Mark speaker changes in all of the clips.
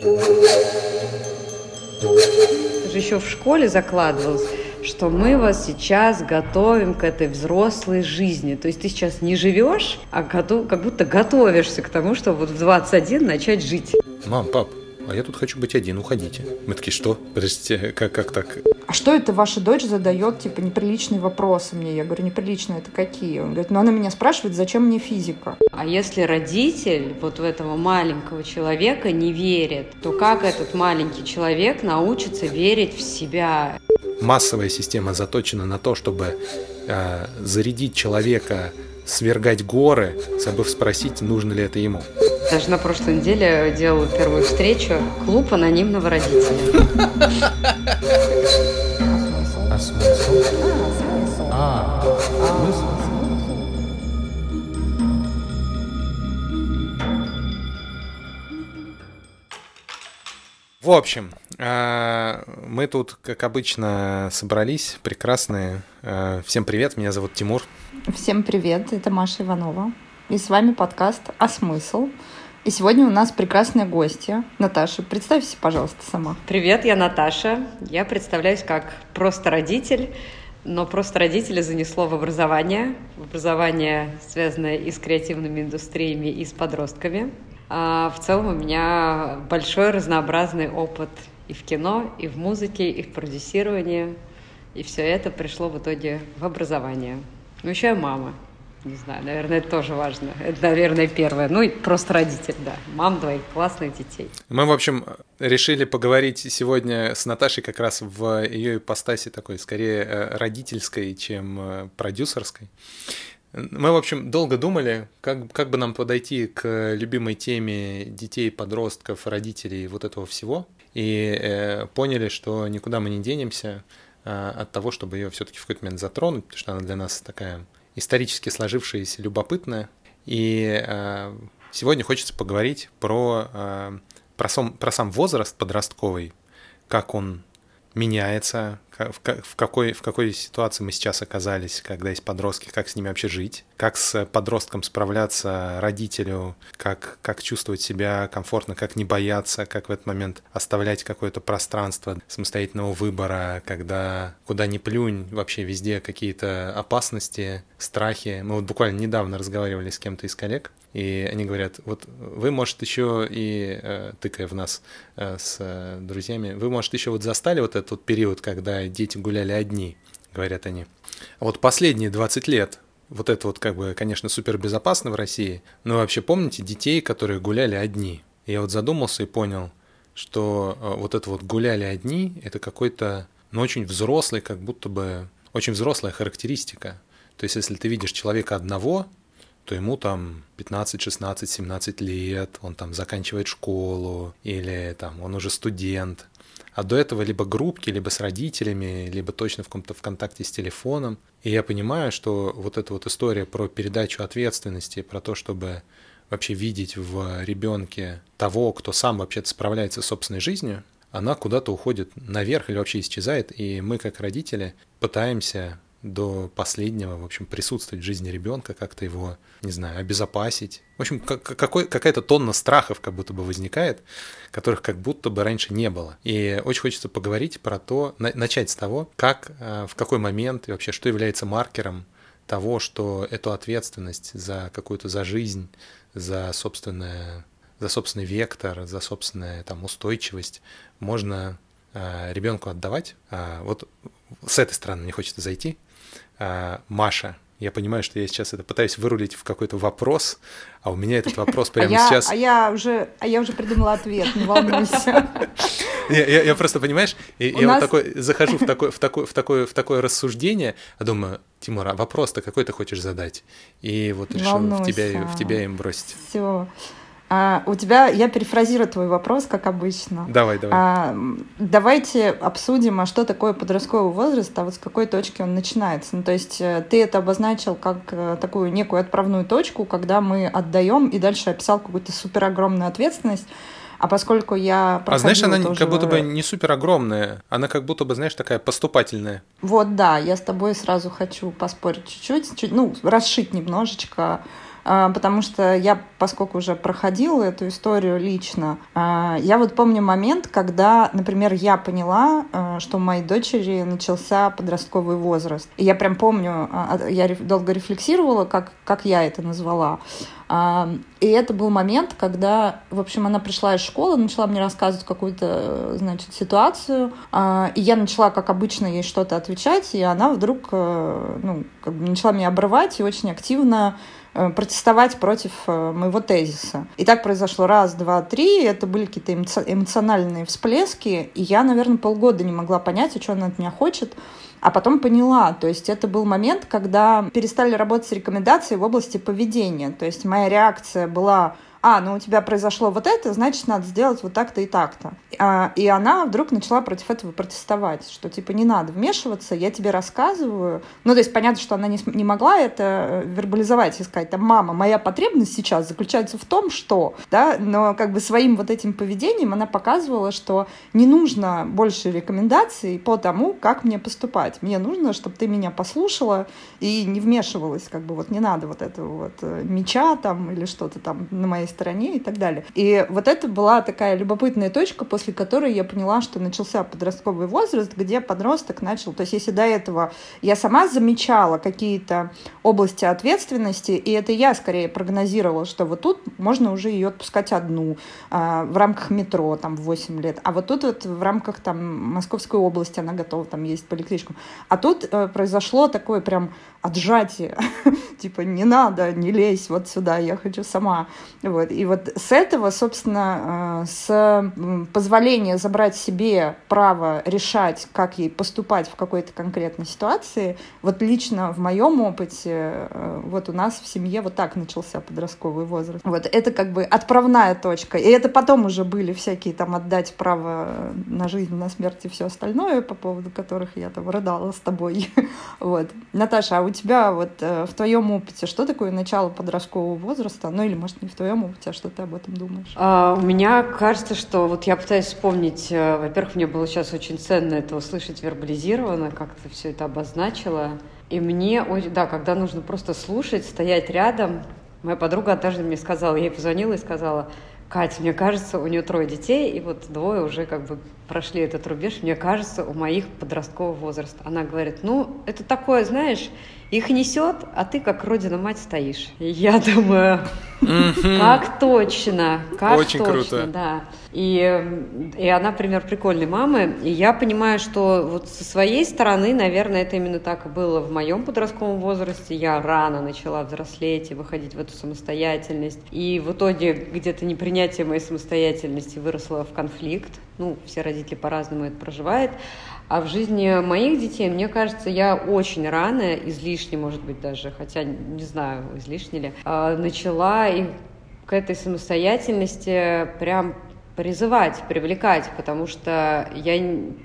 Speaker 1: Это же еще в школе закладывалось, что мы вас сейчас готовим к этой взрослой жизни. То есть ты сейчас не живешь, а готов, как будто готовишься к тому, чтобы вот в 21 начать жить.
Speaker 2: Мам, пап, а я тут хочу быть один, уходите. Мы такие, что? Подождите, как, как так?
Speaker 3: А что это ваша дочь задает, типа, неприличные вопросы мне? Я говорю, неприличные это какие? Он говорит, ну она меня спрашивает, зачем мне физика?
Speaker 1: А если родитель вот в этого маленького человека не верит, то как этот маленький человек научится верить в себя?
Speaker 2: Массовая система заточена на то, чтобы э, зарядить человека свергать горы, забыв спросить, нужно ли это ему.
Speaker 1: Даже на прошлой неделе делала первую встречу клуб анонимного родителя.
Speaker 2: А смысл? А, смысл? В общем, э, мы тут, как обычно, собрались, прекрасные. Э, всем привет, меня зовут Тимур.
Speaker 3: Всем привет, это Маша Иванова. И с вами подкаст «А смысл?». И сегодня у нас прекрасные гости. Наташа, представься, пожалуйста, сама.
Speaker 1: Привет, я Наташа. Я представляюсь как просто родитель, но просто родителя занесло в образование. В образование, связанное и с креативными индустриями, и с подростками. А в целом у меня большой разнообразный опыт и в кино, и в музыке, и в продюсировании. И все это пришло в итоге в образование. Ну, еще я мама. Не знаю, наверное, это тоже важно. Это, наверное, первое. Ну, и просто родитель, да. Мам двоих классных детей.
Speaker 2: Мы, в общем, решили поговорить сегодня с Наташей как раз в ее ипостаси такой, скорее, э, родительской, чем э, продюсерской. Мы, в общем, долго думали, как, как бы нам подойти к любимой теме детей, подростков, родителей, вот этого всего. И э, поняли, что никуда мы не денемся э, от того, чтобы ее все-таки в какой-то момент затронуть, потому что она для нас такая исторически сложившаяся, любопытная. И э, сегодня хочется поговорить про, э, про, сам, про сам возраст подростковый, как он меняется, в какой, в какой ситуации мы сейчас оказались, когда есть подростки, как с ними вообще жить, как с подростком справляться родителю, как, как чувствовать себя комфортно, как не бояться, как в этот момент оставлять какое-то пространство самостоятельного выбора, когда куда ни плюнь, вообще везде какие-то опасности, страхи. Мы вот буквально недавно разговаривали с кем-то из коллег, и они говорят, вот вы, может, еще и, э, тыкая в нас э, с э, друзьями, вы, может, еще вот застали вот этот период, когда дети гуляли одни, говорят они. А вот последние 20 лет, вот это вот как бы, конечно, супер безопасно в России, но вообще помните детей, которые гуляли одни? я вот задумался и понял, что вот это вот гуляли одни, это какой-то, ну, очень взрослый, как будто бы, очень взрослая характеристика. То есть, если ты видишь человека одного, то ему там 15, 16, 17 лет, он там заканчивает школу, или там он уже студент. А до этого либо группки, либо с родителями, либо точно в каком-то в контакте с телефоном. И я понимаю, что вот эта вот история про передачу ответственности, про то, чтобы вообще видеть в ребенке того, кто сам вообще-то справляется с собственной жизнью, она куда-то уходит наверх или вообще исчезает, и мы как родители пытаемся до последнего, в общем, присутствовать в жизни ребенка, как-то его, не знаю, обезопасить. В общем, какой, какая-то тонна страхов как будто бы возникает, которых как будто бы раньше не было. И очень хочется поговорить про то, начать с того, как, э, в какой момент и вообще что является маркером того, что эту ответственность за какую-то, за жизнь, за собственное за собственный вектор, за собственную там устойчивость можно э, ребенку отдавать. А вот с этой стороны мне хочется зайти. А, Маша, я понимаю, что я сейчас это пытаюсь вырулить в какой-то вопрос, а у меня этот вопрос а прямо
Speaker 3: а
Speaker 2: сейчас.
Speaker 3: Я, а я уже, а я уже придумала ответ, не волнуйся.
Speaker 2: Я, я, я просто понимаешь, я нас... вот такой захожу в такое, в такое, в такое, в такое рассуждение, а думаю, Тимур, а вопрос-то какой ты хочешь задать? И вот решил в тебя, в тебя им бросить.
Speaker 3: Все. А, у тебя, я перефразирую твой вопрос, как обычно.
Speaker 2: Давай, давай. А,
Speaker 3: давайте обсудим, а что такое подростковый возраст, а вот с какой точки он начинается. Ну, то есть э, ты это обозначил как э, такую некую отправную точку, когда мы отдаем, и дальше описал какую-то супер огромную ответственность. А поскольку я
Speaker 2: А знаешь, она тоже... как будто бы не супер огромная, она как будто бы, знаешь, такая поступательная.
Speaker 3: Вот, да, я с тобой сразу хочу поспорить чуть-чуть, чуть, ну, расшить немножечко потому что я, поскольку уже проходила эту историю лично, а, я вот помню момент, когда, например, я поняла, а, что у моей дочери начался подростковый возраст. И я прям помню, я долго рефлексировала, как, как я это назвала. И это был момент, когда, в общем, она пришла из школы, начала мне рассказывать какую-то, значит, ситуацию, и я начала, как обычно, ей что-то отвечать, и она вдруг, э, ну, как бы начала меня обрывать и очень активно протестовать против э, моего тезиса. И так произошло раз, два, три. Это были какие-то эмоциональные всплески. И я, наверное, полгода не могла понять, о чем она от меня хочет. А потом поняла, то есть это был момент, когда перестали работать рекомендации в области поведения. То есть моя реакция была а, ну у тебя произошло вот это, значит, надо сделать вот так-то и так-то. А, и она вдруг начала против этого протестовать, что типа не надо вмешиваться, я тебе рассказываю. Ну, то есть понятно, что она не, не могла это э, вербализовать и сказать, там, мама, моя потребность сейчас заключается в том, что, да, но как бы своим вот этим поведением она показывала, что не нужно больше рекомендаций по тому, как мне поступать. Мне нужно, чтобы ты меня послушала и не вмешивалась, как бы вот не надо вот этого вот э, меча там или что-то там на моей стороне и так далее. И вот это была такая любопытная точка, после которой я поняла, что начался подростковый возраст, где подросток начал, то есть если до этого я сама замечала какие-то области ответственности, и это я скорее прогнозировала, что вот тут можно уже ее отпускать одну а, в рамках метро там в 8 лет, а вот тут вот в рамках там Московской области она готова там ездить по электричкам. А тут э, произошло такое прям отжатие, типа не надо, не лезь вот сюда, я хочу сама. Вот. И вот с этого, собственно, э, с позволения забрать себе право решать, как ей поступать в какой-то конкретной ситуации, вот лично в моем опыте, э, вот у нас в семье вот так начался подростковый возраст. Вот это как бы отправная точка. И это потом уже были всякие там отдать право на жизнь, на смерть и все остальное, по поводу которых я там рыдала с тобой. Вот. Наташа, а у тебя вот э, в твоем опыте что такое начало подросткового возраста? Ну или, может, не в твоем опыте, а что ты об этом думаешь?
Speaker 1: А, у меня кажется, что вот я пытаюсь вспомнить, э, во-первых, мне было сейчас очень ценно это услышать вербализированно, как ты все это обозначила. И мне, да, когда нужно просто слушать, стоять рядом, моя подруга однажды мне сказала, я ей позвонила и сказала, Катя, мне кажется, у нее трое детей, и вот двое уже как бы прошли этот рубеж, мне кажется, у моих подросткового возраста. Она говорит, ну, это такое, знаешь, их несет, а ты как родина-мать стоишь. И я думаю, как точно, как
Speaker 2: Очень
Speaker 1: точно,
Speaker 2: круто.
Speaker 1: да. И, и она пример прикольной мамы. И я понимаю, что вот со своей стороны, наверное, это именно так и было в моем подростковом возрасте. Я рано начала взрослеть и выходить в эту самостоятельность. И в итоге где-то непринятие моей самостоятельности выросло в конфликт. Ну, все родители по-разному это проживают. А в жизни моих детей, мне кажется, я очень рано, излишне, может быть, даже, хотя не знаю, излишне ли, а, начала их к этой самостоятельности прям призывать, привлекать, потому что я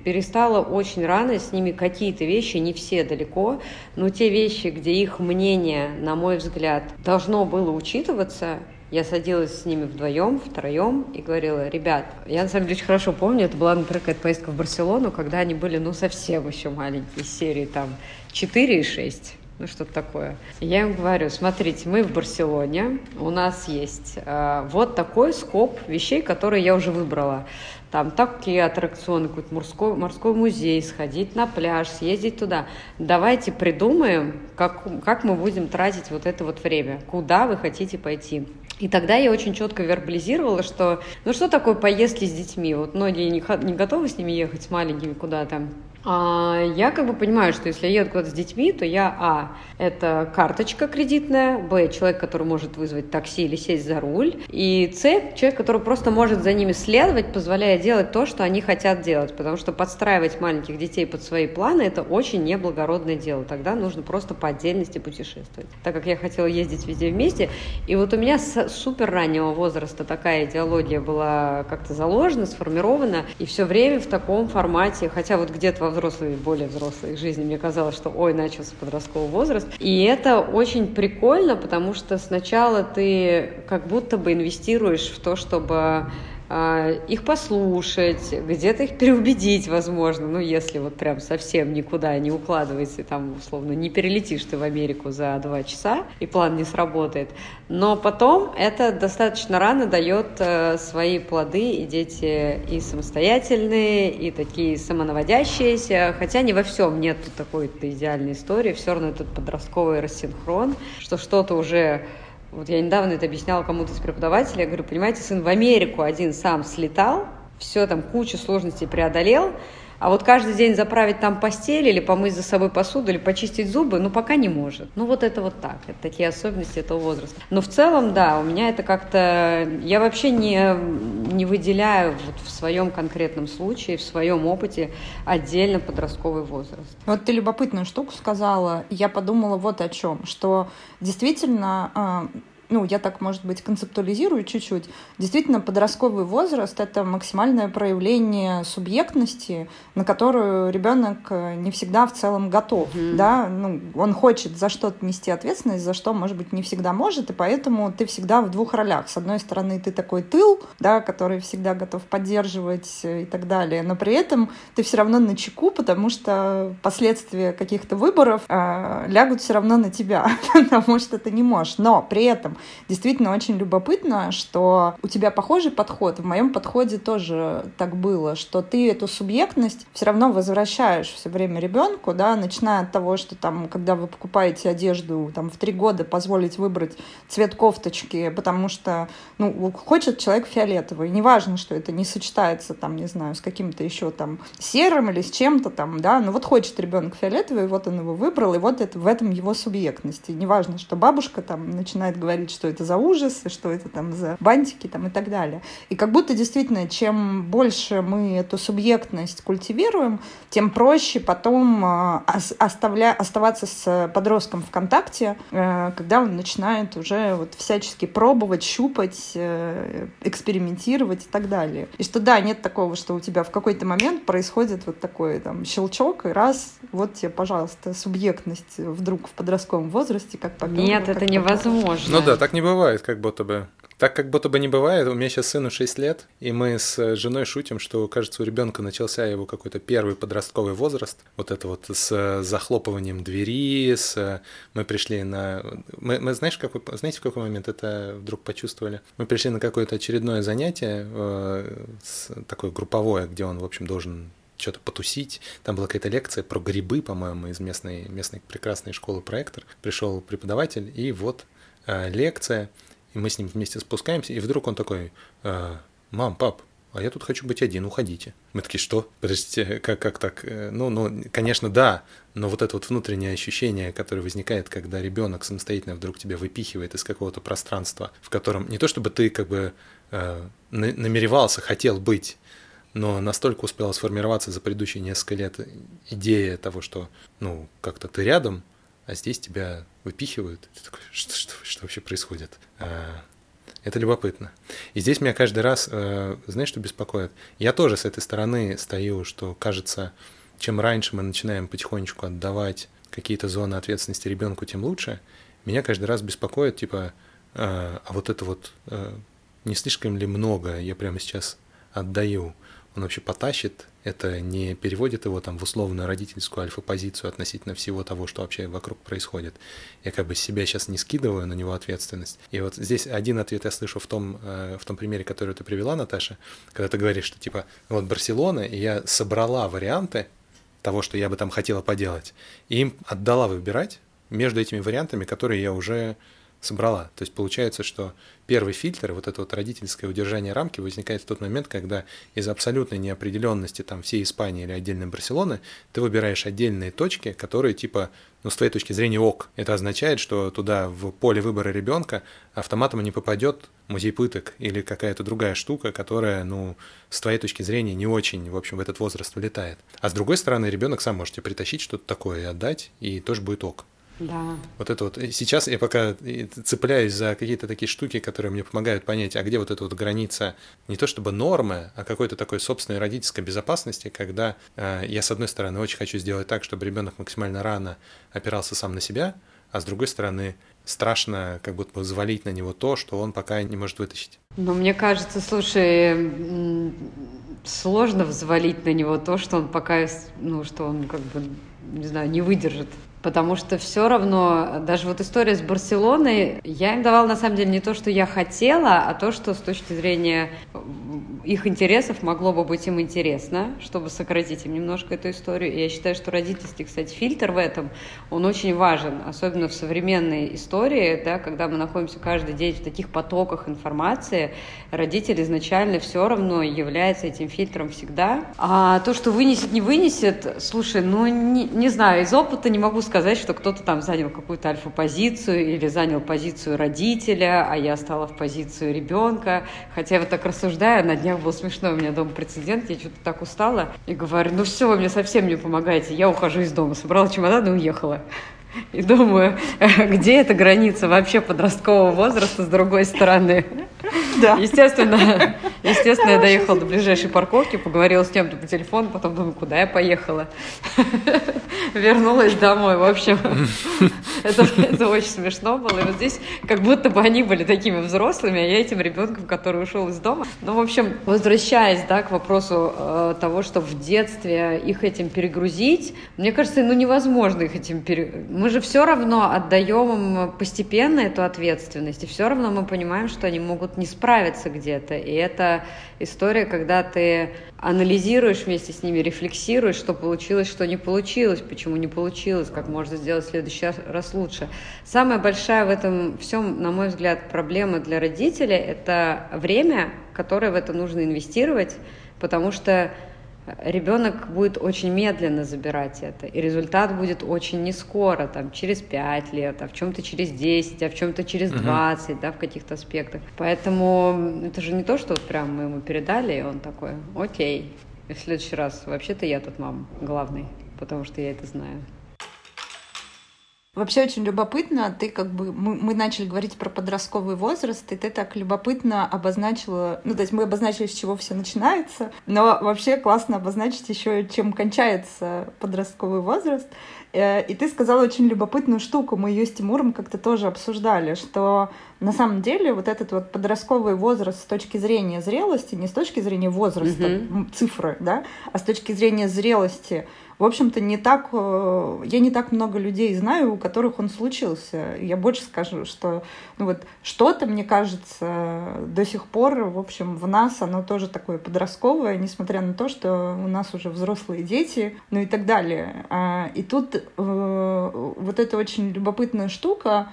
Speaker 1: перестала очень рано с ними какие-то вещи, не все далеко, но те вещи, где их мнение, на мой взгляд, должно было учитываться, я садилась с ними вдвоем, втроем и говорила, ребят, я на самом деле очень хорошо помню, это была, например, какая-то поездка в Барселону, когда они были, ну, совсем еще маленькие, серии там 4 и 6 ну что-то такое. Я им говорю, смотрите, мы в Барселоне, у нас есть э, вот такой скоп вещей, которые я уже выбрала. Там такие аттракционы, какой-то морской, морской музей, сходить на пляж, съездить туда. Давайте придумаем, как, как мы будем тратить вот это вот время, куда вы хотите пойти. И тогда я очень четко вербализировала, что ну что такое поездки с детьми? Вот многие не, не готовы с ними ехать с маленькими куда-то. А я как бы понимаю, что если я еду куда-то с детьми, то я, а, это карточка кредитная, б, человек, который может вызвать такси или сесть за руль, и с, человек, который просто может за ними следовать, позволяя делать то, что они хотят делать, потому что подстраивать маленьких детей под свои планы – это очень неблагородное дело, тогда нужно просто по отдельности путешествовать. Так как я хотела ездить везде вместе, и вот у меня с супер раннего возраста такая идеология была как-то заложена, сформирована, и все время в таком формате, хотя вот где-то во взрослой, более взрослой жизни мне казалось, что ой, начался подростковый возраст. И это очень прикольно, потому что сначала ты как будто бы инвестируешь в то, чтобы их послушать, где-то их переубедить, возможно, ну, если вот прям совсем никуда не укладывается, там, условно, не перелетишь ты в Америку за два часа, и план не сработает. Но потом это достаточно рано дает э, свои плоды, и дети и самостоятельные, и такие самонаводящиеся, хотя не во всем нет такой-то идеальной истории, все равно этот подростковый рассинхрон, что что-то уже вот я недавно это объясняла кому-то из преподавателей. Я говорю, понимаете, сын в Америку один сам слетал, все там кучу сложностей преодолел, а вот каждый день заправить там постель или помыть за собой посуду или почистить зубы, ну, пока не может. Ну, вот это вот так. Это такие особенности этого возраста. Но в целом, да, у меня это как-то... Я вообще не, не выделяю вот в своем конкретном случае, в своем опыте отдельно подростковый возраст.
Speaker 3: Вот ты любопытную штуку сказала. Я подумала вот о чем, что действительно а, ну, я так, может быть, концептуализирую чуть-чуть, действительно, подростковый возраст — это максимальное проявление субъектности, на которую ребенок э, не всегда в целом готов, mm-hmm. да, ну, он хочет за что-то нести ответственность, за что, может быть, не всегда может, и поэтому ты всегда в двух ролях. С одной стороны, ты такой тыл, да, который всегда готов поддерживать э, и так далее, но при этом ты все равно на чеку, потому что последствия каких-то выборов э, лягут все равно на тебя, потому что ты не можешь. Но при этом действительно очень любопытно, что у тебя похожий подход. В моем подходе тоже так было, что ты эту субъектность все равно возвращаешь все время ребенку, да, начиная от того, что там, когда вы покупаете одежду, там, в три года позволить выбрать цвет кофточки, потому что, ну, хочет человек фиолетовый. Неважно, что это не сочетается, там, не знаю, с каким-то еще там серым или с чем-то там, да, но вот хочет ребенок фиолетовый, вот он его выбрал, и вот это в этом его субъектности. Неважно, что бабушка там начинает говорить говорить, что это за ужасы, что это там за бантики там и так далее. И как будто действительно, чем больше мы эту субъектность культивируем, тем проще потом а, оставля... оставаться с подростком в контакте, э, когда он начинает уже вот всячески пробовать, щупать, э, экспериментировать и так далее. И что да, нет такого, что у тебя в какой-то момент происходит вот такой там щелчок, и раз, вот тебе, пожалуйста, субъектность вдруг в подростковом возрасте, как
Speaker 1: потом. Нет, это невозможно.
Speaker 2: Ну да, так не бывает, как будто бы. Так как будто бы не бывает, у меня сейчас сыну 6 лет, и мы с женой шутим, что, кажется, у ребенка начался его какой-то первый подростковый возраст. Вот это вот с захлопыванием двери, с... Мы пришли на... Мы, мы знаешь, какой... знаете, в какой момент это вдруг почувствовали? Мы пришли на какое-то очередное занятие, э, такое групповое, где он, в общем, должен что-то потусить. Там была какая-то лекция про грибы, по-моему, из местной, местной прекрасной школы проектор. Пришел преподаватель, и вот Э, лекция, и мы с ним вместе спускаемся, и вдруг он такой, э, мам, пап, а я тут хочу быть один, уходите. Мы такие, что? Подождите, как, как так? Э, ну, ну, конечно, да, но вот это вот внутреннее ощущение, которое возникает, когда ребенок самостоятельно вдруг тебя выпихивает из какого-то пространства, в котором не то чтобы ты как бы э, намеревался, хотел быть, но настолько успела сформироваться за предыдущие несколько лет идея того, что, ну, как-то ты рядом, а здесь тебя выпихивают. Ты такой, что, что, что вообще происходит? А, это любопытно. И здесь меня каждый раз, э, знаешь, что беспокоит? Я тоже с этой стороны стою, что кажется, чем раньше мы начинаем потихонечку отдавать какие-то зоны ответственности ребенку, тем лучше. Меня каждый раз беспокоит, типа, а, а вот это вот э, не слишком ли много я прямо сейчас отдаю? Он вообще потащит, это не переводит его там в условную родительскую альфа-позицию относительно всего того, что вообще вокруг происходит. Я как бы себя сейчас не скидываю на него ответственность. И вот здесь один ответ я слышу в том, э, в том примере, который ты привела, Наташа, когда ты говоришь, что типа вот Барселона, и я собрала варианты того, что я бы там хотела поделать, и им отдала выбирать между этими вариантами, которые я уже собрала. То есть получается, что первый фильтр, вот это вот родительское удержание рамки возникает в тот момент, когда из абсолютной неопределенности там всей Испании или отдельной Барселоны ты выбираешь отдельные точки, которые типа, ну с твоей точки зрения ок. Это означает, что туда в поле выбора ребенка автоматом не попадет музей пыток или какая-то другая штука, которая, ну, с твоей точки зрения не очень, в общем, в этот возраст вылетает. А с другой стороны, ребенок сам может тебе притащить что-то такое и отдать, и тоже будет ок.
Speaker 1: Да.
Speaker 2: Вот это вот. Сейчас я пока цепляюсь за какие-то такие штуки, которые мне помогают понять, а где вот эта вот граница не то чтобы нормы, а какой-то такой собственной родительской безопасности, когда э, я, с одной стороны, очень хочу сделать так, чтобы ребенок максимально рано опирался сам на себя, а с другой стороны, страшно как будто бы завалить на него то, что он пока не может вытащить.
Speaker 1: Но мне кажется, слушай, сложно взвалить на него то, что он пока, ну, что он как бы, не знаю, не выдержит потому что все равно, даже вот история с Барселоной, я им давала на самом деле не то, что я хотела, а то, что с точки зрения их интересов могло бы быть им интересно, чтобы сократить им немножко эту историю. И я считаю, что родительский, кстати, фильтр в этом, он очень важен, особенно в современной истории, да, когда мы находимся каждый день в таких потоках информации, родитель изначально все равно является этим фильтром всегда. А то, что вынесет, не вынесет, слушай, ну, не, не знаю, из опыта не могу сказать, что кто-то там занял какую-то альфа-позицию или занял позицию родителя, а я стала в позицию ребенка. Хотя я вот так рассуждаю, на днях был смешной у меня дома прецедент, я что-то так устала и говорю, ну все, вы мне совсем не помогаете, я ухожу из дома, собрала чемодан и уехала. И думаю, где эта граница вообще подросткового возраста с другой стороны? Да. Естественно, естественно, я доехала до ближайшей парковки, поговорила с кем-то по телефону, потом думаю, куда я поехала. Вернулась домой. В общем, это, это очень смешно было. И вот здесь как будто бы они были такими взрослыми, а я этим ребенком, который ушел из дома. Ну, в общем, возвращаясь да, к вопросу э, того, что в детстве их этим перегрузить, мне кажется, ну невозможно их этим перегрузить мы же все равно отдаем им постепенно эту ответственность, и все равно мы понимаем, что они могут не справиться где-то. И это история, когда ты анализируешь вместе с ними, рефлексируешь, что получилось, что не получилось, почему не получилось, как можно сделать в следующий раз лучше. Самая большая в этом всем, на мой взгляд, проблема для родителей – это время, которое в это нужно инвестировать, потому что ребенок будет очень медленно забирать это, и результат будет очень не скоро, там, через 5 лет, а в чем-то через 10, а в чем-то через 20, угу. да, в каких-то аспектах. Поэтому это же не то, что вот прям мы ему передали, и он такой, окей, и в следующий раз вообще-то я тут мам главный, потому что я это знаю.
Speaker 3: Вообще очень любопытно, ты как бы, мы, мы начали говорить про подростковый возраст, и ты так любопытно обозначила, ну, то есть мы обозначили, с чего все начинается, но вообще классно обозначить еще, чем кончается подростковый возраст. Э, и ты сказала очень любопытную штуку, мы ее с Тимуром как-то тоже обсуждали, что на самом деле вот этот вот подростковый возраст с точки зрения зрелости, не с точки зрения возраста, mm-hmm. цифры, да, а с точки зрения зрелости, в общем-то, не так, э, я не так много людей знаю, у которых он случился. Я больше скажу, что ну вот что-то, мне кажется, до сих пор, в общем, в нас оно тоже такое подростковое, несмотря на то, что у нас уже взрослые дети, ну и так далее. А, и тут э, вот эта очень любопытная штука,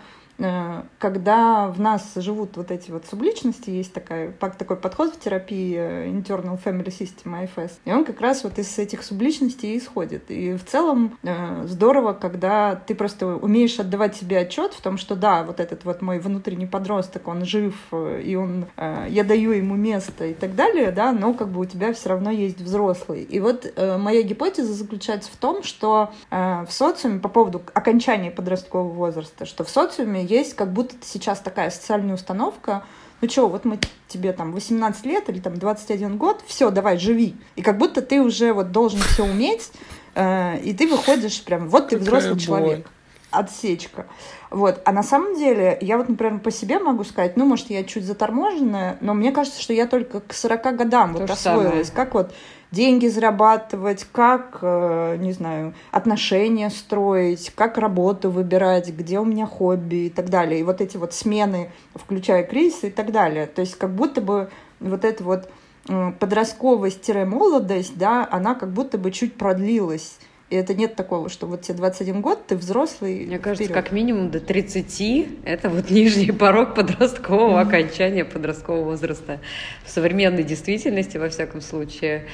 Speaker 3: когда в нас живут вот эти вот субличности, есть такая, такой подход в терапии э, Internal Family System, IFS, и он как раз вот из этих субличностей исходит. И в целом э, здорово, когда ты просто умеешь отдавать себе отчет в том, что да, вот этот вот мой внутренний подросток, он жив, и он, я даю ему место и так далее, да, но как бы у тебя все равно есть взрослый. И вот моя гипотеза заключается в том, что в социуме по поводу окончания подросткового возраста, что в социуме есть как будто сейчас такая социальная установка, ну что, вот мы тебе там 18 лет или там 21 год, все, давай, живи. И как будто ты уже вот должен все уметь, э, и ты выходишь прям, вот ты взрослый боль. человек. Отсечка. Вот. А на самом деле, я вот, например, по себе могу сказать, ну, может, я чуть заторможенная, но мне кажется, что я только к 40 годам То вот освоилась. Самое. Как вот деньги зарабатывать, как, э, не знаю, отношения строить, как работу выбирать, где у меня хобби и так далее. И вот эти вот смены, включая кризис и так далее. То есть как будто бы вот эта вот э, подростковость-молодость, да, она как будто бы чуть продлилась. И это нет такого, что вот тебе 21 год, ты взрослый.
Speaker 1: Мне кажется, вперед. как минимум до 30 это вот нижний порог подросткового mm-hmm. окончания подросткового возраста. В современной действительности, во всяком случае,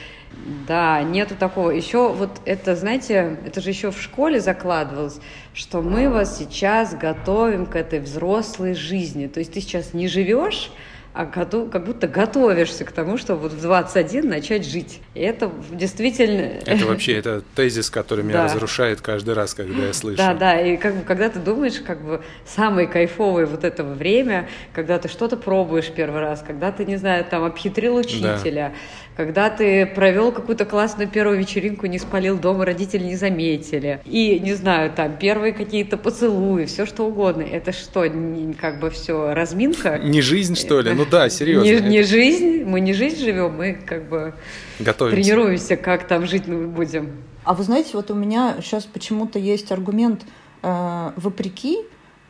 Speaker 1: да, нету такого. Еще вот это, знаете, это же еще в школе закладывалось, что мы вас сейчас готовим к этой взрослой жизни. То есть ты сейчас не живешь, а году, как будто готовишься к тому, чтобы вот в 21 начать жить. И это действительно...
Speaker 2: Это вообще, это тезис, который меня да. разрушает каждый раз, когда я слышу.
Speaker 1: Да, да, и как бы, когда ты думаешь, как бы, самое кайфовое вот этого время, когда ты что-то пробуешь первый раз, когда ты, не знаю, там, обхитрил учителя, да когда ты провел какую-то классную первую вечеринку, не спалил дома, родители не заметили. И, не знаю, там, первые какие-то поцелуи, все что угодно. Это что, не, как бы все разминка?
Speaker 2: Не жизнь, что ли? Ну да, серьезно.
Speaker 1: Не, не жизнь, мы не жизнь живем, мы как бы Готовимся. тренируемся, как там жить мы будем.
Speaker 3: А вы знаете, вот у меня сейчас почему-то есть аргумент э, вопреки,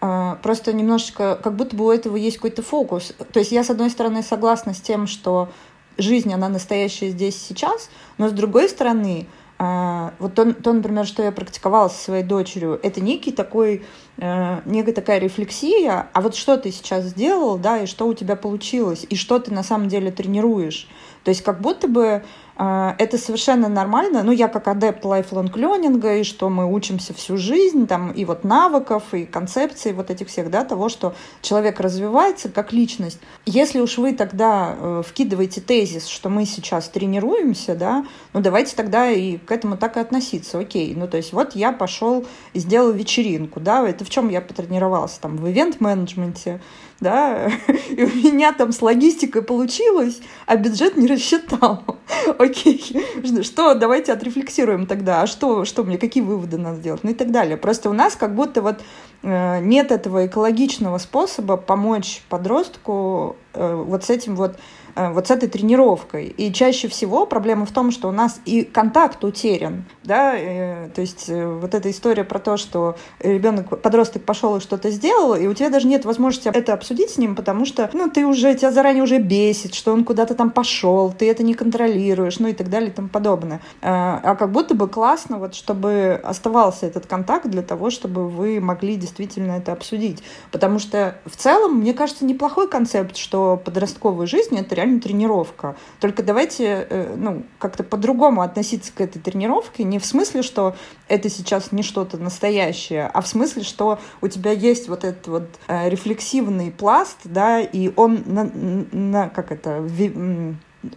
Speaker 3: э, Просто немножечко, как будто бы у этого есть какой-то фокус. То есть я, с одной стороны, согласна с тем, что жизнь, она настоящая здесь сейчас, но с другой стороны, а, вот то, то, например, что я практиковала со своей дочерью, это некий такой, э, некая такая рефлексия, а вот что ты сейчас сделал, да, и что у тебя получилось, и что ты на самом деле тренируешь. То есть как будто бы а, это совершенно нормально. Ну, я как адепт lifelong learning, и что мы учимся всю жизнь, там, и вот навыков, и концепций вот этих всех, да, того, что человек развивается как личность. Если уж вы тогда э, вкидываете тезис, что мы сейчас тренируемся, да, ну, давайте тогда и к этому так и относиться, окей. Ну, то есть вот я пошел и сделал вечеринку, да, это в чем я потренировался? Там, в ивент-менеджменте, да, и у меня там с логистикой получилось, а бюджет не рассчитал. Окей, что, давайте отрефлексируем тогда, а что, что мне, какие выводы надо сделать, ну и так далее. Просто у нас как будто вот э, нет этого экологичного способа помочь подростку э, вот с этим вот вот с этой тренировкой. И чаще всего проблема в том, что у нас и контакт утерян. Да? Э, то есть э, вот эта история про то, что ребенок, подросток пошел и что-то сделал, и у тебя даже нет возможности это обсудить с ним, потому что ну, ты уже, тебя заранее уже бесит, что он куда-то там пошел, ты это не контролируешь, ну и так далее и тому подобное. А как будто бы классно, вот, чтобы оставался этот контакт для того, чтобы вы могли действительно это обсудить. Потому что в целом, мне кажется, неплохой концепт, что подростковая жизнь — это реально реально тренировка. Только давайте э, ну, как-то по-другому относиться к этой тренировке. Не в смысле, что это сейчас не что-то настоящее, а в смысле, что у тебя есть вот этот вот э, рефлексивный пласт, да, и он на, на как это,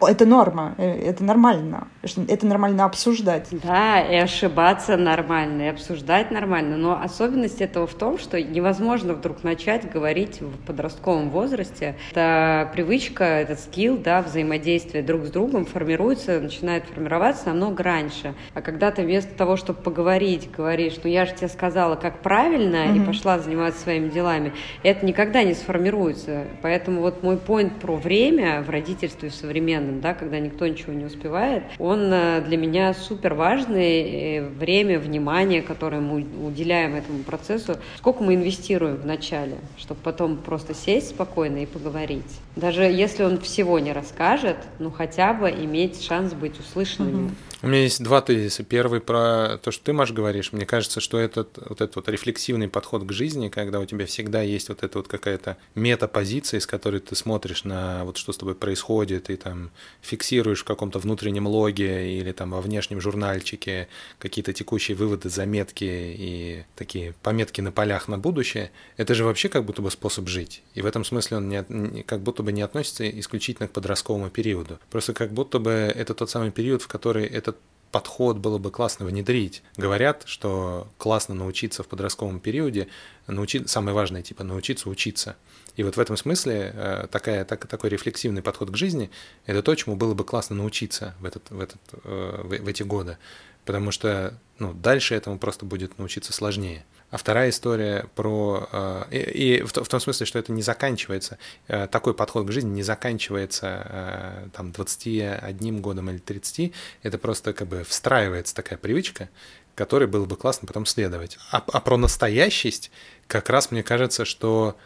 Speaker 3: это норма, э, это нормально, это нормально обсуждать.
Speaker 1: Да, и ошибаться нормально, и обсуждать нормально, но особенность этого в том, что невозможно вдруг начать говорить в подростковом возрасте. Это привычка, этот скилл, да, взаимодействие друг с другом формируется, начинает формироваться намного раньше. А когда ты вместо того, чтобы поговорить, говоришь, ну я же тебе сказала, как правильно, mm-hmm. и пошла заниматься своими делами, это никогда не сформируется. Поэтому вот мой поинт про время в родительстве в современном современным, да, когда никто ничего не успевает, он э, для меня супер важный. Время, внимание, которое мы уделяем этому процессу, сколько мы инвестируем в начале, чтобы потом просто сесть спокойно и поговорить. Даже если он всего не расскажет, ну хотя бы иметь шанс быть услышанным. Угу.
Speaker 2: У меня есть два тезиса. Первый про то, что ты, Маш, говоришь. Мне кажется, что этот вот этот вот рефлексивный подход к жизни, когда у тебя всегда есть вот эта вот какая-то метапозиция, из которой ты смотришь на вот что с тобой происходит, и там фиксируешь в каком-то внутреннем логе или там во внешнем журнальчике какие-то текущие выводы, заметки и такие пометки на полях на будущее. Это же вообще как будто бы способ жить. И в этом смысле он не, как будто бы не относится исключительно к подростковому периоду. Просто как будто бы это тот самый период, в который это подход было бы классно внедрить. Говорят, что классно научиться в подростковом периоде, научить, самое важное, типа, научиться учиться. И вот в этом смысле э, такая, так, такой рефлексивный подход к жизни – это то, чему было бы классно научиться в, этот, в, этот, э, в, в эти годы. Потому что ну, дальше этому просто будет научиться сложнее. А вторая история про... Э, и, в, том смысле, что это не заканчивается, э, такой подход к жизни не заканчивается э, там 21 годом или 30, это просто как бы встраивается такая привычка, которой было бы классно потом следовать. А, а про настоящесть как раз мне кажется, что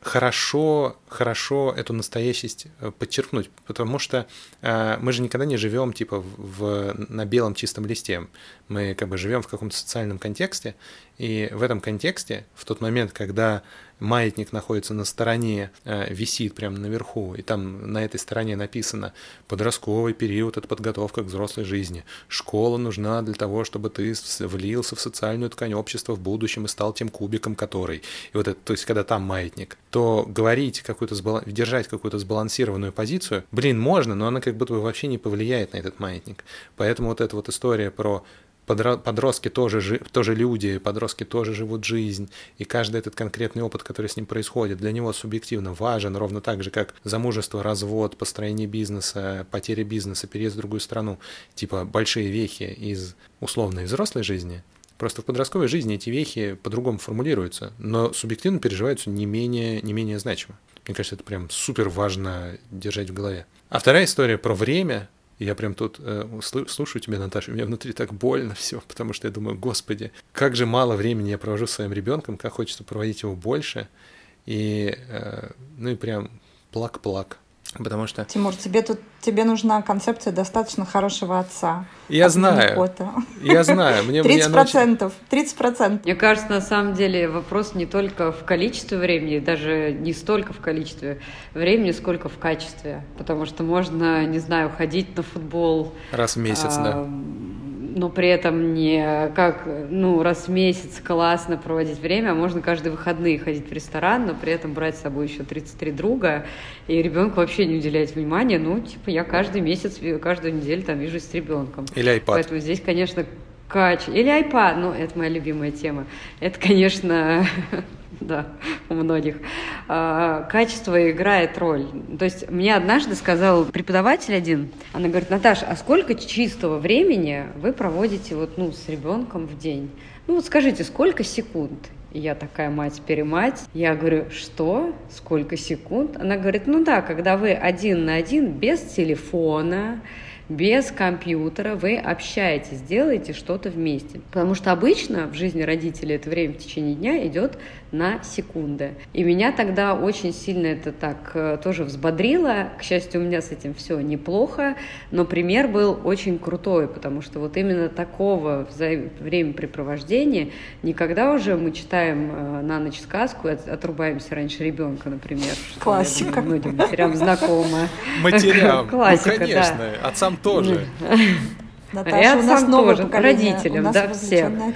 Speaker 2: хорошо, хорошо эту настоящесть э, подчеркнуть, потому что э, мы же никогда не живем типа в, на белом чистом листе. Мы как бы живем в каком-то социальном контексте, и в этом контексте, в тот момент, когда маятник находится на стороне, э, висит прямо наверху, и там на этой стороне написано «Подростковый период — это подготовка к взрослой жизни. Школа нужна для того, чтобы ты влился в социальную ткань общества в будущем и стал тем кубиком, который...» И вот это, то есть, когда там маятник, то говорить какую-то, сбалан... держать какую-то сбалансированную позицию, блин, можно, но она как будто бы вообще не повлияет на этот маятник. Поэтому вот эта вот история про подростки тоже, тоже люди, подростки тоже живут жизнь, и каждый этот конкретный опыт, который с ним происходит, для него субъективно важен, ровно так же, как замужество, развод, построение бизнеса, потеря бизнеса, переезд в другую страну, типа большие вехи из условной взрослой жизни. Просто в подростковой жизни эти вехи по-другому формулируются, но субъективно переживаются не менее, не менее значимо. Мне кажется, это прям супер важно держать в голове. А вторая история про время, я прям тут э, слушаю тебя, Наташа, у меня внутри так больно все, потому что я думаю, господи, как же мало времени я провожу с своим ребенком, как хочется проводить его больше. И, э, ну и прям плак-плак. Потому что...
Speaker 3: Тимур, тебе тут тебе нужна концепция достаточно хорошего отца.
Speaker 2: Я знаю. Я знаю.
Speaker 3: Мне, 30 процентов. 30 процентов.
Speaker 1: Мне кажется, на самом деле вопрос не только в количестве времени, даже не столько в количестве времени, сколько в качестве. Потому что можно, не знаю, ходить на футбол.
Speaker 2: Раз в месяц, а, да
Speaker 1: но при этом не как, ну, раз в месяц классно проводить время, а можно каждые выходные ходить в ресторан, но при этом брать с собой еще 33 друга, и ребенку вообще не уделять внимания, ну, типа, я каждый месяц, каждую неделю там вижусь с ребенком.
Speaker 2: Или iPad.
Speaker 1: Поэтому здесь, конечно, кач... Или iPad, ну, это моя любимая тема. Это, конечно, да, у многих. А, качество играет роль. То есть мне однажды сказал преподаватель один, она говорит, Наташа, а сколько чистого времени вы проводите вот, ну, с ребенком в день? Ну вот скажите, сколько секунд? Я такая мать-перемать. Я говорю, что? Сколько секунд? Она говорит, ну да, когда вы один на один, без телефона, без компьютера вы общаетесь, делаете что-то вместе. Потому что обычно в жизни родителей это время в течение дня идет на секунды. И меня тогда очень сильно это так э, тоже взбодрило. К счастью, у меня с этим все неплохо, но пример был очень крутой, потому что вот именно такого времяпрепровождения никогда уже мы читаем э, на ночь сказку и отрубаемся раньше ребенка, например.
Speaker 3: Классика.
Speaker 1: Многим матерям знакомо.
Speaker 2: Матерям, ну, Классика, ну, конечно, да. отцам тоже.
Speaker 3: Наташа, у нас новое тоже,
Speaker 1: поколение. родителям, да, всем.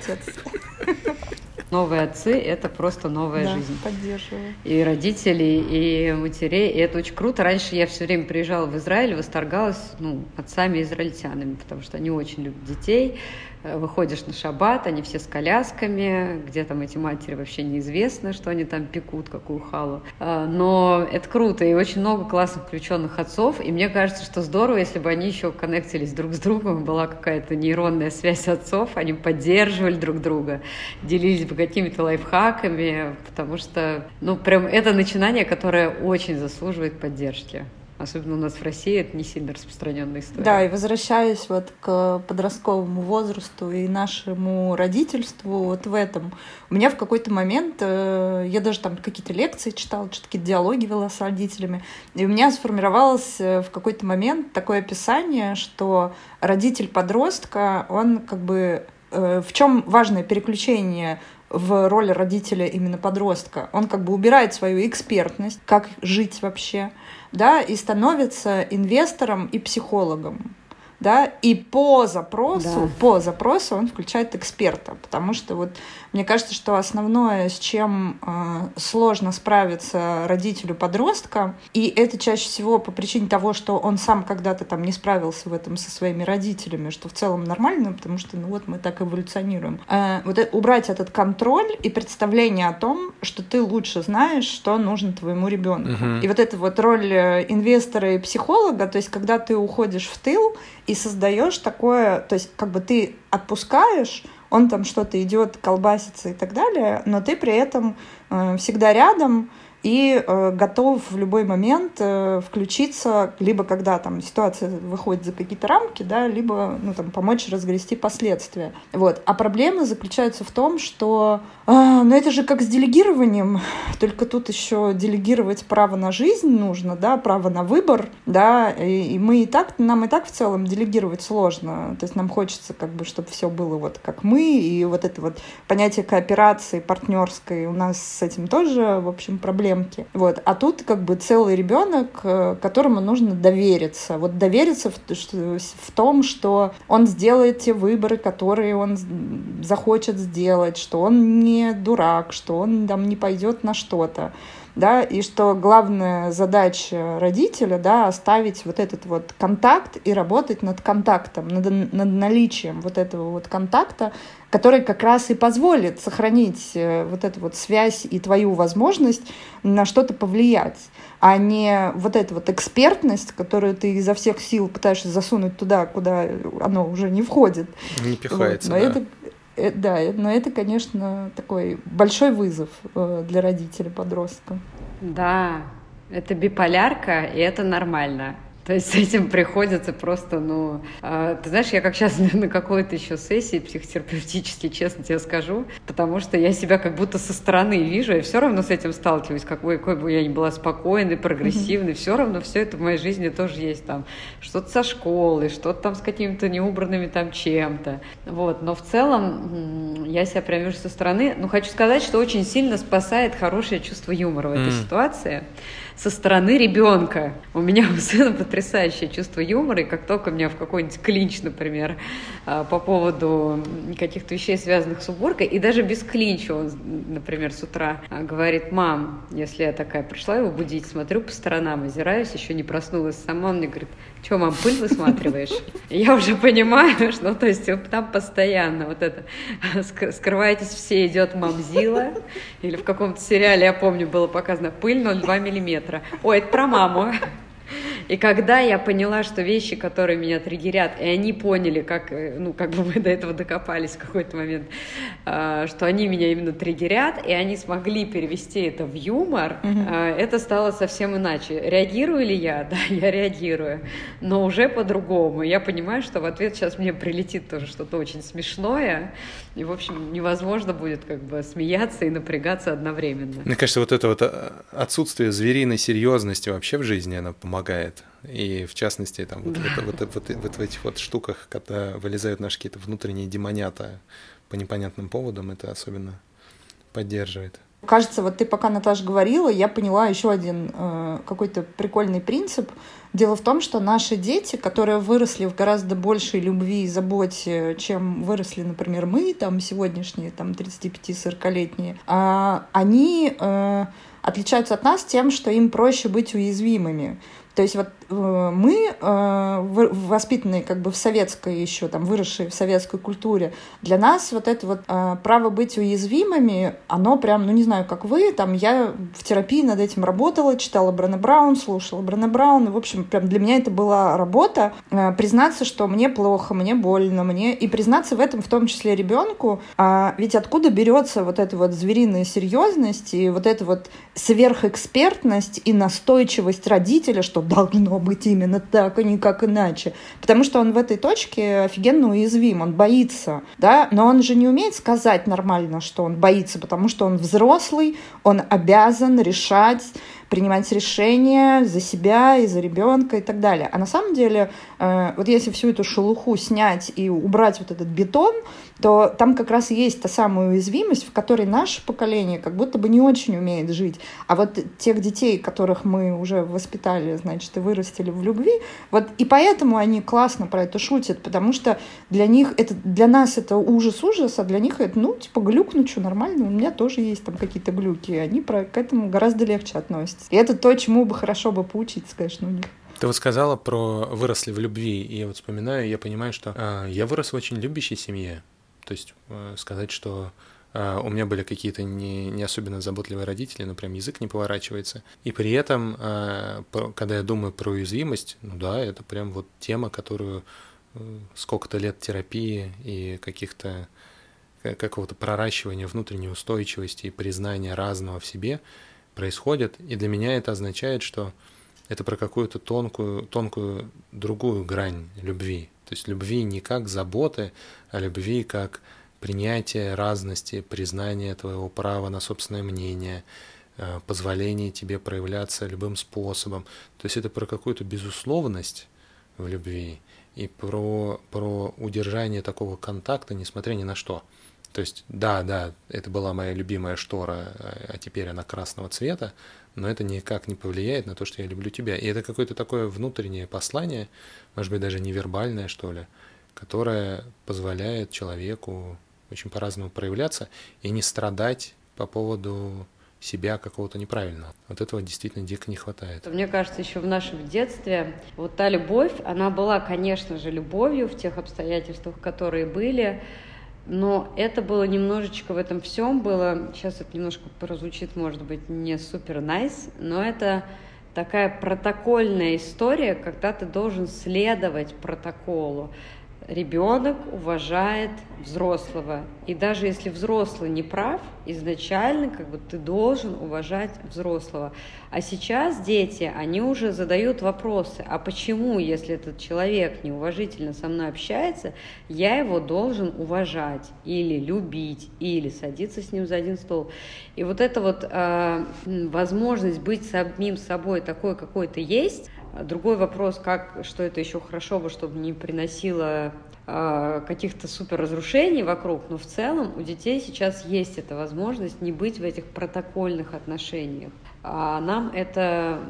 Speaker 1: Новые отцы – это просто новая
Speaker 3: да,
Speaker 1: жизнь.
Speaker 3: поддерживаю.
Speaker 1: И родителей, и матерей. И это очень круто. Раньше я все время приезжала в Израиль, восторгалась ну, отцами-израильтянами, потому что они очень любят детей. Э, выходишь на шаббат, они все с колясками, где там эти матери вообще неизвестно, что они там пекут, какую халу. А, но это круто, и очень много классных включенных отцов, и мне кажется, что здорово, если бы они еще коннектились друг с другом, была какая-то нейронная связь отцов, они поддерживали друг друга, делились бы какими-то лайфхаками, потому что, ну, прям это начинание, которое очень заслуживает поддержки. Особенно у нас в России это не сильно распространенная история.
Speaker 3: Да, и возвращаясь вот к подростковому возрасту и нашему родительству вот в этом. У меня в какой-то момент, э, я даже там какие-то лекции читала, что-то какие-то диалоги вела с родителями, и у меня сформировалось э, в какой-то момент такое описание, что родитель подростка, он как бы э, в чем важное переключение в роли родителя именно подростка. Он как бы убирает свою экспертность, как жить вообще, да, и становится инвестором и психологом да, и по запросу, да. по запросу он включает эксперта, потому что вот мне кажется, что основное, с чем э, сложно справиться родителю подростка, и это чаще всего по причине того, что он сам когда-то там не справился в этом со своими родителями, что в целом нормально, потому что ну вот мы так эволюционируем. Э, вот это, убрать этот контроль и представление о том, что ты лучше знаешь, что нужно твоему ребенку. Угу. И вот эта вот роль э, инвестора и психолога, то есть когда ты уходишь в тыл и создаешь такое, то есть как бы ты отпускаешь, он там что-то идет, колбасится и так далее, но ты при этом э, всегда рядом, и э, готов в любой момент э, включиться, либо когда там ситуация выходит за какие-то рамки, да, либо ну, там, помочь разгрести последствия. Вот. А проблема заключается в том, что э, ну, это же как с делегированием, только тут еще делегировать право на жизнь нужно, да, право на выбор, да, и, и мы и так, нам и так в целом делегировать сложно, то есть нам хочется как бы, чтобы все было вот как мы, и вот это вот понятие кооперации партнерской у нас с этим тоже, в общем, проблемки. Вот. А тут как бы целый ребенок, э, которому нужно довериться. Вот довериться в, в том, что он сделает те выборы, которые он захочет сделать, что он не дурак, что он там не пойдет на что-то да, и что главная задача родителя, да, оставить вот этот вот контакт и работать над контактом, над, над наличием вот этого вот контакта, который как раз и позволит сохранить э, вот эту вот связь и твою возможность на что-то повлиять, а не вот эта вот экспертность, которую ты изо всех сил пытаешься засунуть туда, куда оно уже не входит.
Speaker 2: Не пихается,
Speaker 3: вот.
Speaker 2: Но
Speaker 3: да. Это, да, но это, конечно, такой большой вызов э, для родителей подростка.
Speaker 1: Да, это биполярка, и это нормально. То есть с этим приходится просто, ну, э, ты знаешь, я как сейчас на какой-то еще сессии психотерапевтической, честно тебе скажу, потому что я себя как будто со стороны вижу, я все равно с этим сталкиваюсь, какой, какой бы я ни была спокойной, прогрессивной, mm-hmm. все равно все это в моей жизни тоже есть там, что-то со школы, что-то там с какими-то неубранными там чем-то, вот, но в целом я себя прям вижу со стороны, ну, хочу сказать, что очень сильно спасает хорошее чувство юмора в этой mm-hmm. ситуации, со стороны ребенка. У меня у сына потрясающее чувство юмора, и как только меня в какой-нибудь клинч, например, а, по поводу каких-то вещей, связанных с уборкой, и даже без клинча он, например, с утра а, говорит, мам, если я такая пришла его будить, смотрю по сторонам, озираюсь, еще не проснулась сама, он мне говорит, что, мам, пыль высматриваешь? Я уже понимаю, что, то есть там постоянно вот это, скрывайтесь все, идет мамзила, или в каком-то сериале, я помню, было показано, пыль 0,2 миллиметра. Ой, это про маму. И когда я поняла, что вещи, которые меня триггерят, и они поняли, как, э, ну, как бы мы до этого докопались в какой-то момент, а, что они меня именно триггерят, и они смогли перевести это в юмор, mm-hmm. это стало совсем иначе. Реагирую ли я? Да, я реагирую, но уже по-другому. Я понимаю, что в ответ сейчас мне прилетит тоже что-то очень смешное, и, в общем, невозможно будет как бы смеяться и напрягаться одновременно.
Speaker 2: Мне кажется, вот это вот э, отсутствие звериной серьезности вообще в жизни, оно помогает. И в частности, там, вот, вот, вот, вот, вот в этих вот штуках, когда вылезают наши какие-то внутренние демонята по непонятным поводам, это особенно поддерживает.
Speaker 3: Кажется, вот ты пока, Наташа, говорила, я поняла еще один э, какой-то прикольный принцип. Дело в том, что наши дети, которые выросли в гораздо большей любви и заботе, чем выросли, например, мы, там, сегодняшние, там, 35-40-летние, э, они э, отличаются от нас тем, что им проще быть уязвимыми. То есть вот э, мы, э, воспитанные как бы в советской еще, там, выросшие в советской культуре, для нас вот это вот э, право быть уязвимыми, оно прям, ну не знаю, как вы, там, я в терапии над этим работала, читала Брэна Браун, слушала Брэна Браун, в общем, прям для меня это была работа, признаться, что мне плохо, мне больно, мне, и признаться в этом в том числе ребенку, а ведь откуда берется вот эта вот звериная серьезность и вот эта вот сверхэкспертность и настойчивость родителя, что должно быть именно так, а никак иначе. Потому что он в этой точке офигенно уязвим, он боится, да, но он же не умеет сказать нормально, что он боится, потому что он взрослый, он обязан решать принимать решения за себя и за ребенка и так далее. А на самом деле, э, вот если всю эту шелуху снять и убрать вот этот бетон, то там как раз есть та самая уязвимость, в которой наше поколение как будто бы не очень умеет жить. А вот тех детей, которых мы уже воспитали, значит, и вырастили в любви, вот и поэтому они классно про это шутят, потому что для них это, для нас это ужас-ужас, а для них это, ну, типа, глюк, ну что, нормально, у меня тоже есть там какие-то глюки, они про, к этому гораздо легче относятся. И это то, чему бы хорошо бы поучиться, конечно, у них.
Speaker 2: Ты вот сказала про выросли в любви, и я вот вспоминаю, я понимаю, что э, я вырос в очень любящей семье. То есть э, сказать, что э, у меня были какие-то не, не особенно заботливые родители, но прям язык не поворачивается. И при этом, э, когда я думаю про уязвимость, ну да, это прям вот тема, которую э, сколько-то лет терапии и каких-то какого-то проращивания внутренней устойчивости и признания разного в себе происходит, и для меня это означает, что это про какую-то тонкую, тонкую другую грань любви. То есть любви не как заботы, а любви как принятие разности, признание твоего права на собственное мнение, э, позволение тебе проявляться любым способом. То есть это про какую-то безусловность в любви и про, про удержание такого контакта, несмотря ни на что. То есть, да, да, это была моя любимая штора, а теперь она красного цвета, но это никак не повлияет на то, что я люблю тебя. И это какое-то такое внутреннее послание, может быть, даже невербальное, что ли, которое позволяет человеку очень по-разному проявляться и не страдать по поводу себя какого-то неправильного. Вот этого действительно дико не хватает.
Speaker 1: Мне кажется, еще в нашем детстве вот та любовь, она была, конечно же, любовью в тех обстоятельствах, которые были, но это было немножечко в этом всем было, сейчас это немножко прозвучит, может быть, не супер найс, но это такая протокольная история, когда ты должен следовать протоколу ребенок уважает взрослого. И даже если взрослый не прав, изначально как бы ты должен уважать взрослого. А сейчас дети, они уже задают вопросы, а почему, если этот человек неуважительно со мной общается, я его должен уважать или любить, или садиться с ним за один стол. И вот эта вот э, возможность быть самим собой такой, какой то есть, Другой вопрос, как, что это еще хорошо бы, чтобы не приносило э, каких-то супер разрушений вокруг, но в целом у детей сейчас есть эта возможность не быть в этих протокольных отношениях. А нам это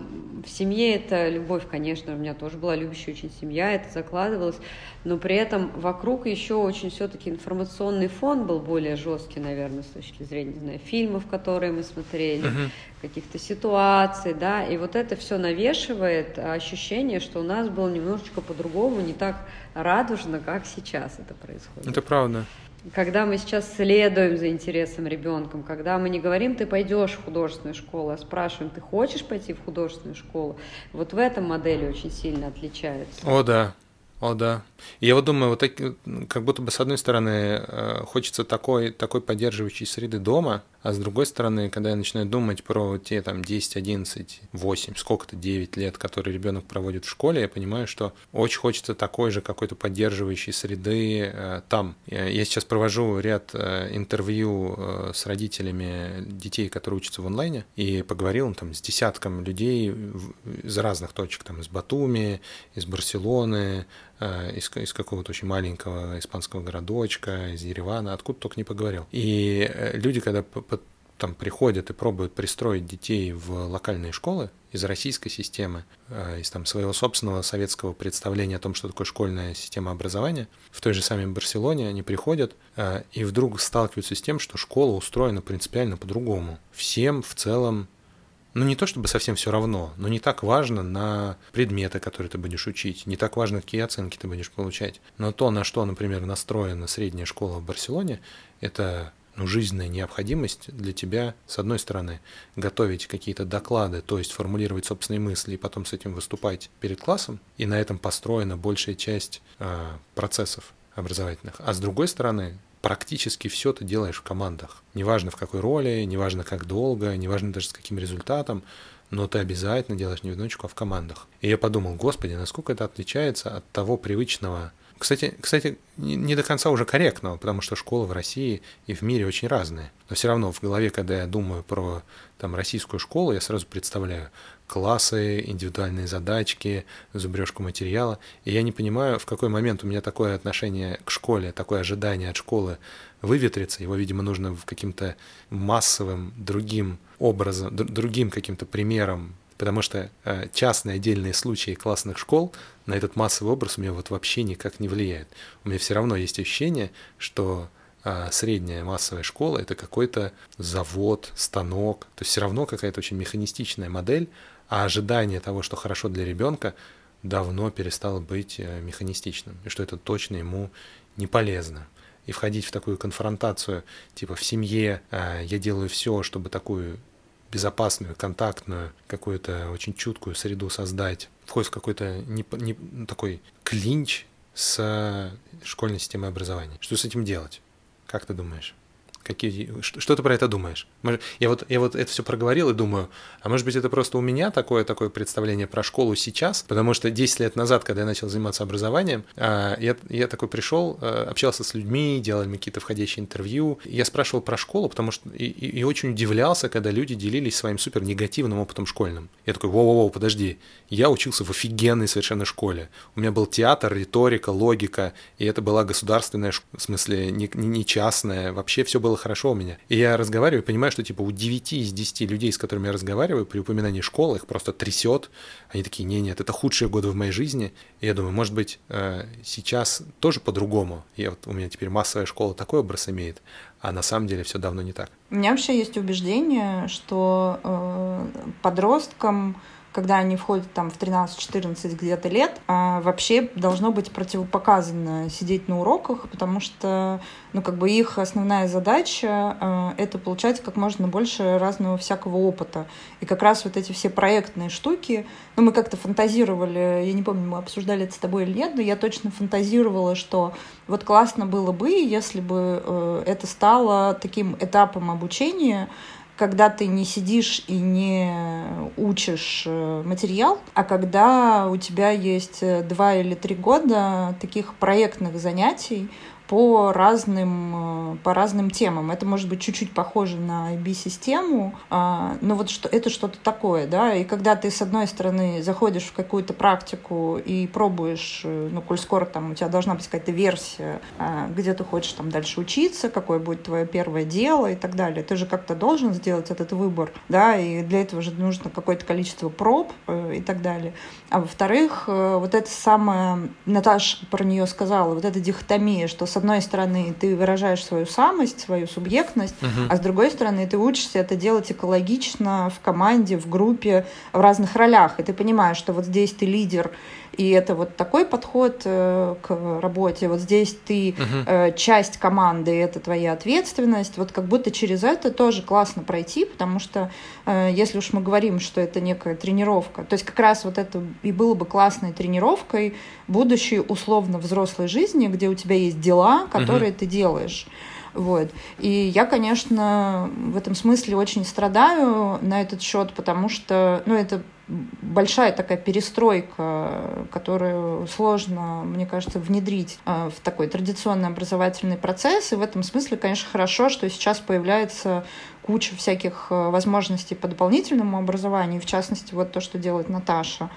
Speaker 1: в семье это любовь, конечно, у меня тоже была любящая очень семья, это закладывалось, но при этом вокруг еще очень все-таки информационный фон был более жесткий, наверное, с точки зрения, не знаю, фильмов, которые мы смотрели, uh-huh. каких-то ситуаций, да, и вот это все навешивает ощущение, что у нас было немножечко по-другому, не так радужно, как сейчас это происходит.
Speaker 2: Это правда
Speaker 1: когда мы сейчас следуем за интересом ребенка, когда мы не говорим, ты пойдешь в художественную школу, а спрашиваем, ты хочешь пойти в художественную школу, вот в этом модели очень сильно отличается.
Speaker 2: О, да, о, да. Я вот думаю, вот так, как будто бы с одной стороны э, хочется такой, такой поддерживающей среды дома, а с другой стороны, когда я начинаю думать про те там 10, 11, 8, сколько-то 9 лет, которые ребенок проводит в школе, я понимаю, что очень хочется такой же какой-то поддерживающей среды э, там. Я, сейчас провожу ряд э, интервью э, с родителями детей, которые учатся в онлайне, и поговорил там с десятком людей из разных точек, там из Батуми, из Барселоны, из, из какого-то очень маленького испанского городочка, из Еревана, откуда только не поговорил. И э, люди, когда там приходят и пробуют пристроить детей в локальные школы из российской системы, э, из там своего собственного советского представления о том, что такое школьная система образования, в той же самой Барселоне они приходят э, и вдруг сталкиваются с тем, что школа устроена принципиально по-другому. Всем в целом ну не то чтобы совсем все равно, но не так важно на предметы, которые ты будешь учить, не так важно, какие оценки ты будешь получать. Но то, на что, например, настроена средняя школа в Барселоне, это ну, жизненная необходимость для тебя, с одной стороны, готовить какие-то доклады, то есть формулировать собственные мысли и потом с этим выступать перед классом, и на этом построена большая часть э, процессов образовательных. А с другой стороны, практически все ты делаешь в командах. Неважно в какой роли, неважно как долго, неважно даже с каким результатом, но ты обязательно делаешь не в одиночку, а в командах. И я подумал, господи, насколько это отличается от того привычного кстати, кстати, не до конца уже корректного, потому что школы в России и в мире очень разные. Но все равно в голове, когда я думаю про там, российскую школу, я сразу представляю классы, индивидуальные задачки, зубрежку материала. И я не понимаю, в какой момент у меня такое отношение к школе, такое ожидание от школы выветрится. Его, видимо, нужно каким-то массовым другим образом, другим каким-то примером Потому что э, частные отдельные случаи классных школ на этот массовый образ у меня вот вообще никак не влияет. У меня все равно есть ощущение, что э, средняя массовая школа это какой-то завод, станок, то есть все равно какая-то очень механистичная модель, а ожидание того, что хорошо для ребенка, давно перестало быть э, механистичным, и что это точно ему не полезно. И входить в такую конфронтацию, типа в семье я делаю все, чтобы такую безопасную, контактную, какую-то очень чуткую среду создать, входит в какой-то не, не, такой клинч с школьной системой образования. Что с этим делать? Как ты думаешь? Какие, что ты про это думаешь? Я вот, я вот это все проговорил и думаю, а может быть это просто у меня такое, такое представление про школу сейчас, потому что 10 лет назад, когда я начал заниматься образованием, а, я, я такой пришел, а, общался с людьми, делали какие-то входящие интервью, я спрашивал про школу, потому что и, и, и очень удивлялся, когда люди делились своим супер негативным опытом школьным. Я такой, воу-воу, подожди, я учился в офигенной совершенно школе. У меня был театр, риторика, логика, и это была государственная, в смысле, не, не частная, вообще все было было хорошо у меня. И я разговариваю, понимаю, что типа у 9 из 10 людей, с которыми я разговариваю, при упоминании школы их просто трясет. Они такие, не, нет, это худшие годы в моей жизни. И я думаю, может быть, э, сейчас тоже по-другому. Я вот, у меня теперь массовая школа такой образ имеет, а на самом деле все давно не так.
Speaker 3: У меня вообще есть убеждение, что э, подросткам когда они входят там в 13-14 где-то лет, а вообще должно быть противопоказано сидеть на уроках, потому что, ну, как бы их основная задача а, это получать как можно больше разного всякого опыта. И как раз вот эти все проектные штуки, ну, мы как-то фантазировали, я не помню, мы обсуждали это с тобой или нет, но я точно фантазировала, что вот классно было бы, если бы э, это стало таким этапом обучения, когда ты не сидишь и не учишь э, материал, а когда у тебя есть э, два или три года таких проектных занятий, по разным, э, по разным темам. Это может быть чуть-чуть похоже на IB-систему, а, но вот что, это что-то такое, да, и когда ты, с одной стороны, заходишь в какую-то практику и пробуешь, э, ну, коль скоро там у тебя должна быть какая-то версия, а, где ты хочешь там дальше учиться, какое будет твое первое дело и так далее, ты же как-то должен сделать этот выбор, да, и для этого же нужно какое-то количество проб э, и так далее. А во-вторых, вот это самое, Наташа про нее сказала, вот эта дихотомия, что с одной стороны, ты выражаешь свою самость, свою субъектность, uh-huh. а с другой стороны, ты учишься это делать экологично в команде, в группе, в разных ролях. И ты понимаешь, что вот здесь ты лидер, и это вот такой подход э, к работе. Вот здесь ты uh-huh. часть команды, и это твоя ответственность. Вот как будто через это тоже классно пройти, потому что э, если уж мы говорим, что это некая тренировка, то есть как раз вот это и было бы классной тренировкой будущей условно взрослой жизни, где у тебя есть дела, которые uh-huh. ты делаешь. Вот. И я, конечно, в этом смысле очень страдаю на этот счет, потому что, ну, это большая такая перестройка, которую сложно, мне кажется, внедрить а, в такой традиционный образовательный процесс. И в этом смысле, конечно, хорошо, что сейчас появляется куча всяких э, возможностей по дополнительному образованию, в частности, вот то, что делает Наташа,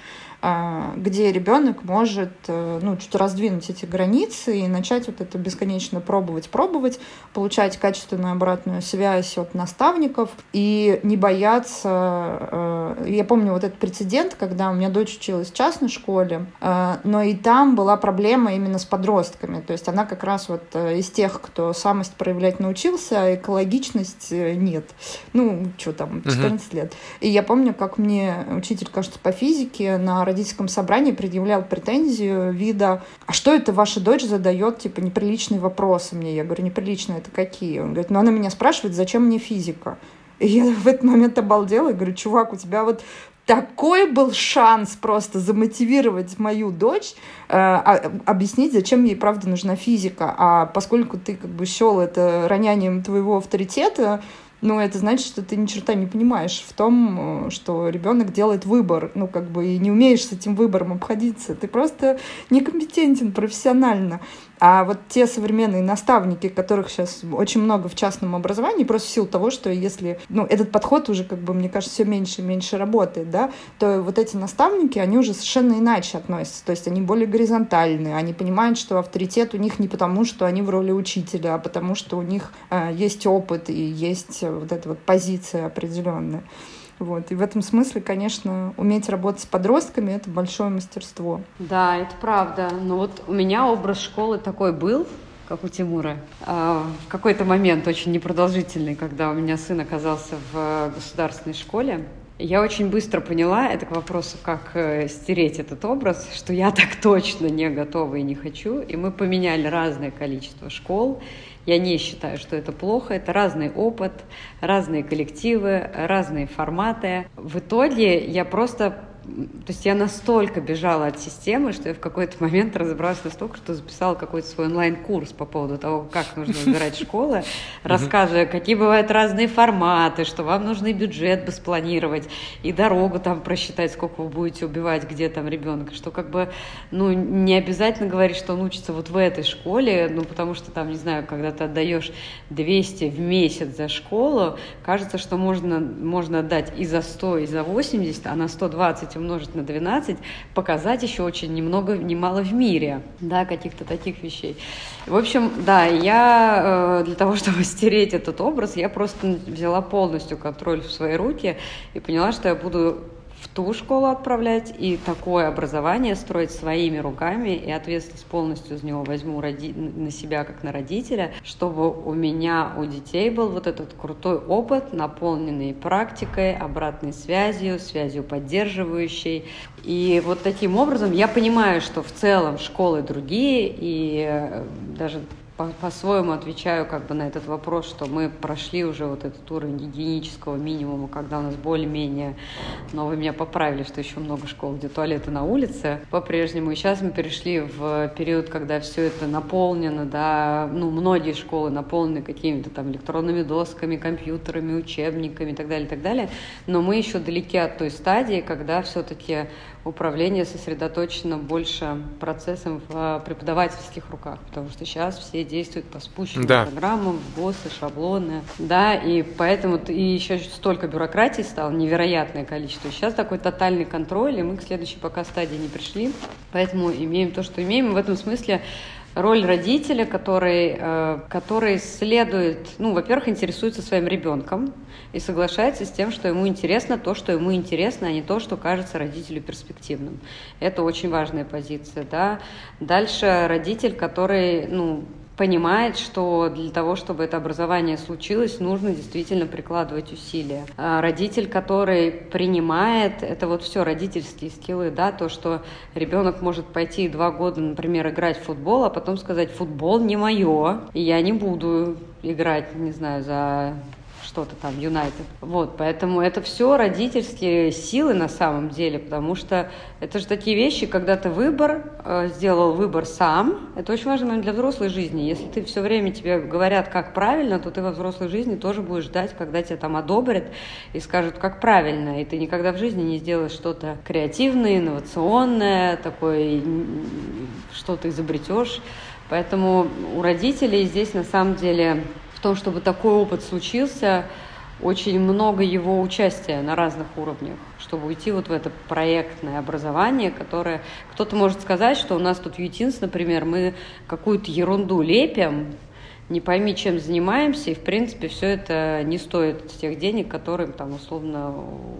Speaker 3: где ребенок может э, ну, чуть раздвинуть эти границы и начать вот это бесконечно пробовать, пробовать, получать качественную обратную связь от наставников и не бояться. Э, я помню вот этот прецедент, когда у меня дочь училась в частной школе, но и там была проблема именно с подростками. То есть она как раз вот из тех, кто самость проявлять научился, а экологичность нет. Ну, что там, 14 uh-huh. лет. И я помню, как мне учитель, кажется, по физике на родительском собрании предъявлял претензию вида, а что это ваша дочь задает, типа, неприличные вопросы мне? Я говорю, неприличные это какие? Он говорит, ну, она меня спрашивает, зачем мне физика? И я в этот момент обалдела и говорю, чувак, у тебя вот такой был шанс просто замотивировать мою дочь, э, а, объяснить, зачем ей правда нужна физика. А поскольку ты как бы счел это ронянием твоего авторитета, ну, это значит, что ты ни черта не понимаешь в том, э, что ребенок делает выбор, ну, как бы, и не умеешь с этим выбором обходиться. Ты просто некомпетентен профессионально. А вот те современные наставники, которых сейчас очень много в частном образовании, просто в силу того, что если, ну, этот подход уже, как бы, мне кажется, все меньше и меньше работает, да, то вот эти наставники, они уже совершенно иначе относятся. То есть они более горизонтальные, они понимают, что авторитет у них не потому, что они в роли учителя, а потому, что у них э, есть опыт и есть вот эта вот позиция определенная. Вот. И в этом смысле, конечно, уметь работать с подростками — это большое мастерство.
Speaker 1: Да, это правда. Но вот у меня образ школы такой был, как у Тимура. А, в какой-то момент очень непродолжительный, когда у меня сын оказался в государственной школе, я очень быстро поняла, это к вопросу, как э, стереть этот образ, что я так точно не готова и не хочу. И мы поменяли разное количество школ. Я не считаю, что это плохо. Это разный опыт, разные коллективы, разные форматы. В итоге я просто То есть я настолько бежала от системы, что я в какой-то момент разобралась настолько, что записала какой-то свой онлайн-курс по поводу того, как нужно выбирать школы, рассказывая, какие бывают разные форматы, что вам нужно и бюджет бы спланировать, и дорогу там просчитать, сколько вы будете убивать, где там ребенка, что как бы, ну, не обязательно говорить, что он учится вот в этой школе, ну, потому что там, не знаю, когда ты отдаешь 200 в месяц за школу, кажется, что можно, можно отдать и за 100, и за 80, а на 120 умножить на 12, показать еще очень немного, немало в мире, да, каких-то таких вещей. В общем, да, я э, для того, чтобы стереть этот образ, я просто взяла полностью контроль в свои руки и поняла, что я буду ту школу отправлять и такое образование строить своими руками, и ответственность полностью из него возьму роди... на себя, как на родителя, чтобы у меня, у детей был вот этот крутой опыт, наполненный практикой, обратной связью, связью поддерживающей. И вот таким образом я понимаю, что в целом школы другие, и э, даже по-своему отвечаю как бы на этот вопрос, что мы прошли уже вот этот уровень гигиенического минимума, когда у нас более-менее, но вы меня поправили, что еще много школ, где туалеты на улице по-прежнему. И сейчас мы перешли в период, когда все это наполнено, да, ну, многие школы наполнены какими-то там электронными досками, компьютерами, учебниками и так далее, и так далее. Но мы еще далеки от той стадии, когда все-таки управление сосредоточено больше процессом в преподавательских руках, потому что сейчас все действуют по спущенным да. программам, ГОСы, шаблоны, да, и поэтому и еще столько бюрократии стало, невероятное количество. Сейчас такой тотальный контроль, и мы к следующей пока стадии не пришли, поэтому имеем то, что имеем. В этом смысле роль родителя, который, э, который следует, ну, во-первых, интересуется своим ребенком и соглашается с тем, что ему интересно то, что ему интересно, а не то, что кажется родителю перспективным. Это очень важная позиция, да. Дальше родитель, который, ну, понимает, что для того, чтобы это образование случилось, нужно действительно прикладывать усилия. А родитель, который принимает, это вот все родительские скиллы, да, то, что ребенок может пойти два года, например, играть в футбол, а потом сказать, футбол не мое, и я не буду играть, не знаю, за что-то там, Юнайтед. Вот, поэтому это все родительские силы на самом деле, потому что это же такие вещи, когда ты выбор, э, сделал выбор сам, это очень важный момент для взрослой жизни. Если ты все время тебе говорят, как правильно, то ты во взрослой жизни тоже будешь ждать, когда тебя там одобрят и скажут, как правильно, и ты никогда в жизни не сделаешь что-то креативное, инновационное, такое, что-то изобретешь. Поэтому у родителей здесь на самом деле в том, чтобы такой опыт случился, очень много его участия на разных уровнях, чтобы уйти вот в это проектное образование, которое... Кто-то может сказать, что у нас тут ютинс, например, мы какую-то ерунду лепим, не пойми, чем занимаемся, и, в принципе, все это не стоит тех денег, которые там, условно,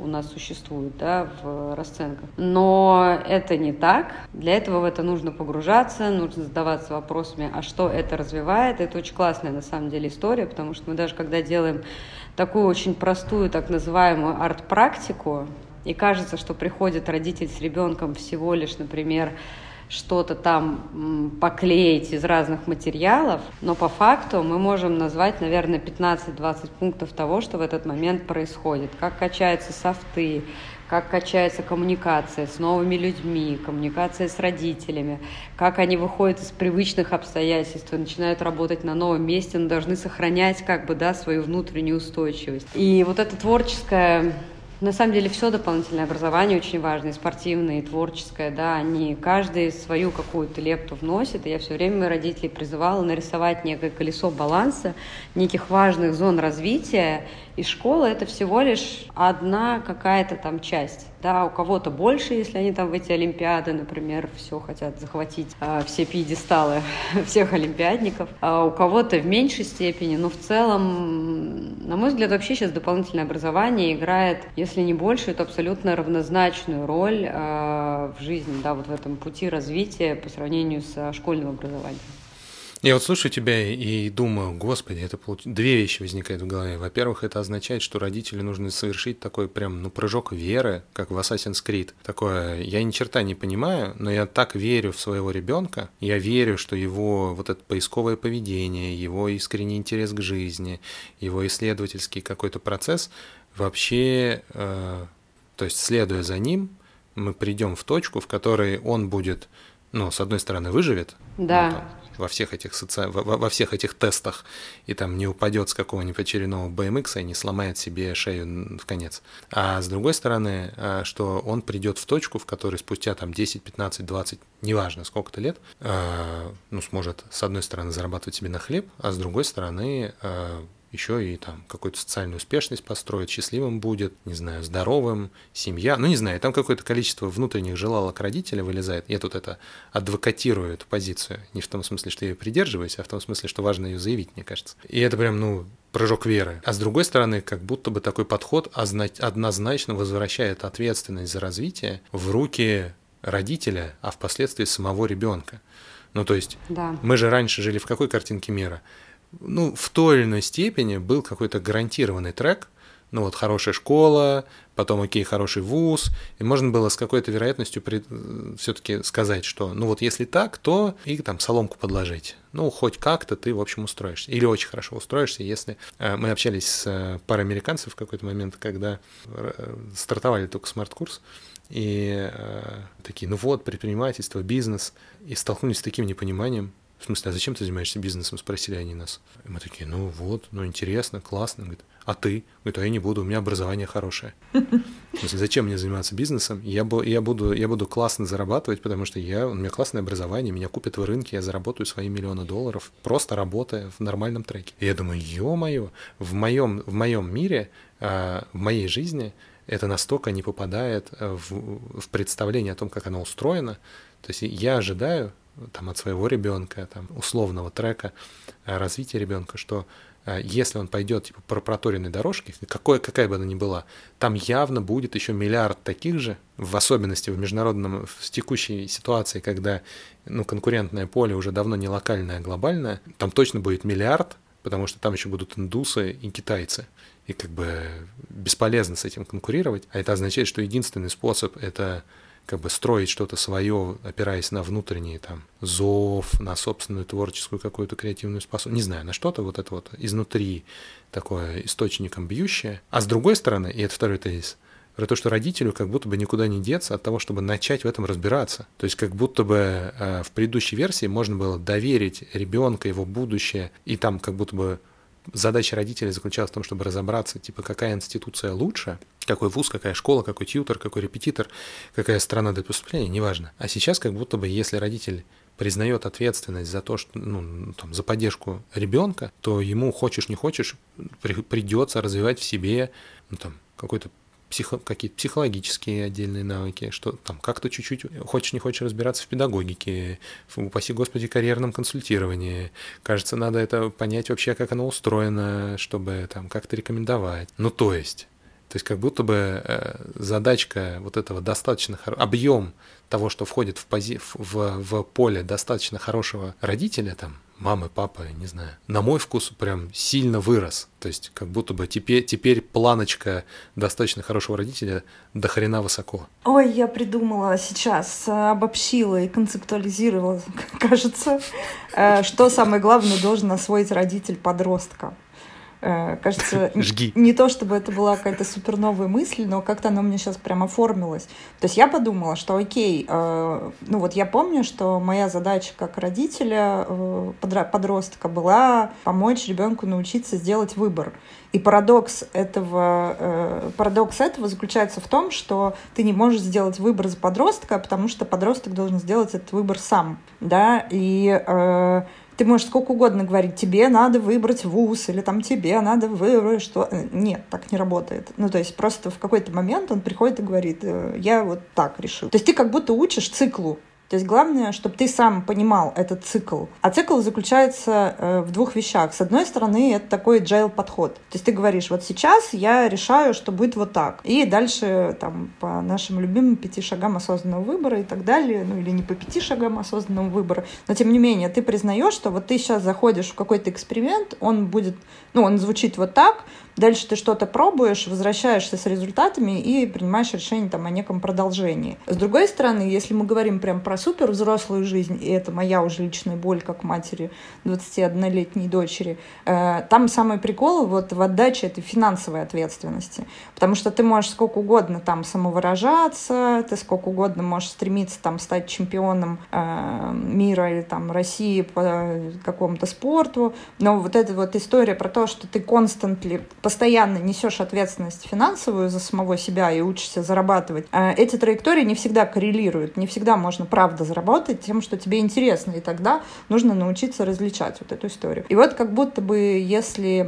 Speaker 1: у нас существуют, да, в расценках. Но это не так. Для этого в это нужно погружаться, нужно задаваться вопросами, а что это развивает. Это очень классная, на самом деле, история, потому что мы даже, когда делаем такую очень простую, так называемую арт-практику, и кажется, что приходит родитель с ребенком всего лишь, например, что-то там поклеить из разных материалов, но по факту мы можем назвать, наверное, 15-20 пунктов того, что в этот момент происходит. Как качаются софты, как качается коммуникация с новыми людьми, коммуникация с родителями, как они выходят из привычных обстоятельств и начинают работать на новом месте, но должны сохранять как бы, да, свою внутреннюю устойчивость. И вот это творческое на самом деле все дополнительное образование очень важно, и спортивное, и творческое, да, они каждый свою какую-то лепту вносит, и я все время родителей призывала нарисовать некое колесо баланса, неких важных зон развития, и школа это всего лишь одна какая-то там часть. Да, у кого-то больше, если они там в эти олимпиады, например, все хотят захватить, а, все пьедесталы всех олимпиадников, а у кого-то в меньшей степени, но в целом, на мой взгляд, вообще сейчас дополнительное образование играет, если не большую, то абсолютно равнозначную роль а, в жизни, да, вот в этом пути развития по сравнению с школьным образованием.
Speaker 2: Я вот слушаю тебя и думаю, господи, это получ... две вещи возникают в голове. Во-первых, это означает, что родители нужно совершить такой прям, ну, прыжок веры, как в Assassin's Creed. Такое, я ни черта не понимаю, но я так верю в своего ребенка, я верю, что его вот это поисковое поведение, его искренний интерес к жизни, его исследовательский какой-то процесс вообще, э, то есть следуя за ним, мы придем в точку, в которой он будет, ну, с одной стороны, выживет,
Speaker 1: да.
Speaker 2: ну, там, во всех этих соци... во, во всех этих тестах и там не упадет с какого-нибудь очередного BMX и не сломает себе шею в конец. А с другой стороны, а, что он придет в точку, в которой спустя там 10, 15, 20, неважно сколько-то лет, а, ну, сможет с одной стороны зарабатывать себе на хлеб, а с другой стороны а, еще и там какую-то социальную успешность построить, счастливым будет, не знаю, здоровым, семья, ну не знаю, там какое-то количество внутренних желалок родителя вылезает. Я тут это адвокатирую, эту позицию, не в том смысле, что я ее придерживаюсь, а в том смысле, что важно ее заявить, мне кажется. И это прям, ну, прыжок веры. А с другой стороны, как будто бы такой подход однозначно возвращает ответственность за развитие в руки родителя, а впоследствии самого ребенка. Ну, то есть, да. мы же раньше жили в какой картинке мира? Ну, в той или иной степени был какой-то гарантированный трек, ну вот хорошая школа, потом окей, хороший вуз, и можно было с какой-то вероятностью при... все-таки сказать, что ну вот если так, то и там соломку подложить. Ну, хоть как-то ты, в общем, устроишься. Или очень хорошо устроишься, если... Э, мы общались с э, парой американцев в какой-то момент, когда э, стартовали только смарт-курс, и э, такие, ну вот, предпринимательство, бизнес, и столкнулись с таким непониманием, в смысле, а зачем ты занимаешься бизнесом? Спросили они нас. И мы такие, ну вот, ну интересно, классно. Говорит, а ты? Говорит, а я не буду, у меня образование хорошее. В смысле, зачем мне заниматься бизнесом? Я, я, буду, я буду классно зарабатывать, потому что я, у меня классное образование, меня купят в рынке, я заработаю свои миллионы долларов, просто работая в нормальном треке. И я думаю, ё-моё, в моем, в моем мире, а, в моей жизни это настолько не попадает в, в представление о том, как оно устроено. То есть я ожидаю, там, от своего ребенка, там, условного трека э, развития ребенка, что э, если он пойдет типа, по проторенной дорожке, какой, какая бы она ни была, там явно будет еще миллиард таких же, в особенности в международном, в текущей ситуации, когда ну, конкурентное поле уже давно не локальное, а глобальное, там точно будет миллиард, потому что там еще будут индусы и китайцы. И как бы бесполезно с этим конкурировать. А это означает, что единственный способ это как бы строить что-то свое, опираясь на внутренний там зов, на собственную творческую какую-то креативную способность, не знаю, на что-то вот это вот изнутри такое источником бьющее. А с другой стороны, и это второй тезис, про то, что родителю как будто бы никуда не деться от того, чтобы начать в этом разбираться. То есть как будто бы э, в предыдущей версии можно было доверить ребенка, его будущее, и там как будто бы задача родителей заключалась в том, чтобы разобраться, типа, какая институция лучше, какой вуз, какая школа, какой тьютер, какой репетитор, какая страна для поступления, неважно. А сейчас как будто бы, если родитель признает ответственность за то, что, ну, там, за поддержку ребенка, то ему, хочешь не хочешь, при, придется развивать в себе ну, там, какой-то психо, какие-то психологические отдельные навыки, что там как-то чуть-чуть хочешь не хочешь разбираться в педагогике, в, упаси господи, карьерном консультировании. Кажется, надо это понять вообще, как оно устроено, чтобы там как-то рекомендовать. Ну, то есть, то есть как будто бы э, задачка вот этого достаточно объем того, что входит в, пози... в, в поле достаточно хорошего родителя, там, мамы, папы, не знаю, на мой вкус прям сильно вырос. То есть как будто бы теперь, теперь планочка достаточно хорошего родителя до хрена высоко.
Speaker 3: Ой, я придумала сейчас, э, обобщила и концептуализировала, кажется, э, что самое главное должен освоить родитель подростка. Э, кажется, Жги. не то чтобы это была какая-то суперновая мысль, но как-то она у меня сейчас прям оформилась. То есть я подумала, что окей, э, ну вот я помню, что моя задача как родителя э, подростка была помочь ребенку научиться сделать выбор. И парадокс этого, парадокс этого заключается в том, что ты не можешь сделать выбор за подростка, потому что подросток должен сделать этот выбор сам, да, и ты можешь сколько угодно говорить, тебе надо выбрать вуз, или там тебе надо выбрать что... Нет, так не работает. Ну, то есть просто в какой-то момент он приходит и говорит, «Э, я вот так решил. То есть ты как будто учишь циклу. То есть главное, чтобы ты сам понимал этот цикл. А цикл заключается э, в двух вещах. С одной стороны, это такой agile подход. То есть ты говоришь, вот сейчас я решаю, что будет вот так. И дальше там по нашим любимым пяти шагам осознанного выбора и так далее, ну или не по пяти шагам осознанного выбора, но тем не менее ты признаешь, что вот ты сейчас заходишь в какой-то эксперимент, он будет, ну он звучит вот так, Дальше ты что-то пробуешь, возвращаешься с результатами и принимаешь решение там, о неком продолжении. С другой стороны, если мы говорим прям про супер взрослую жизнь, и это моя уже личная боль как матери 21-летней дочери. Э, там самый прикол вот в отдаче этой финансовой ответственности. Потому что ты можешь сколько угодно там самовыражаться, ты сколько угодно можешь стремиться там стать чемпионом э, мира или там России по какому-то спорту, но вот эта вот история про то, что ты константли, постоянно несешь ответственность финансовую за самого себя и учишься зарабатывать, э, эти траектории не всегда коррелируют, не всегда можно правда заработать тем, что тебе интересно, и тогда нужно научиться различать вот эту историю. И вот как будто бы если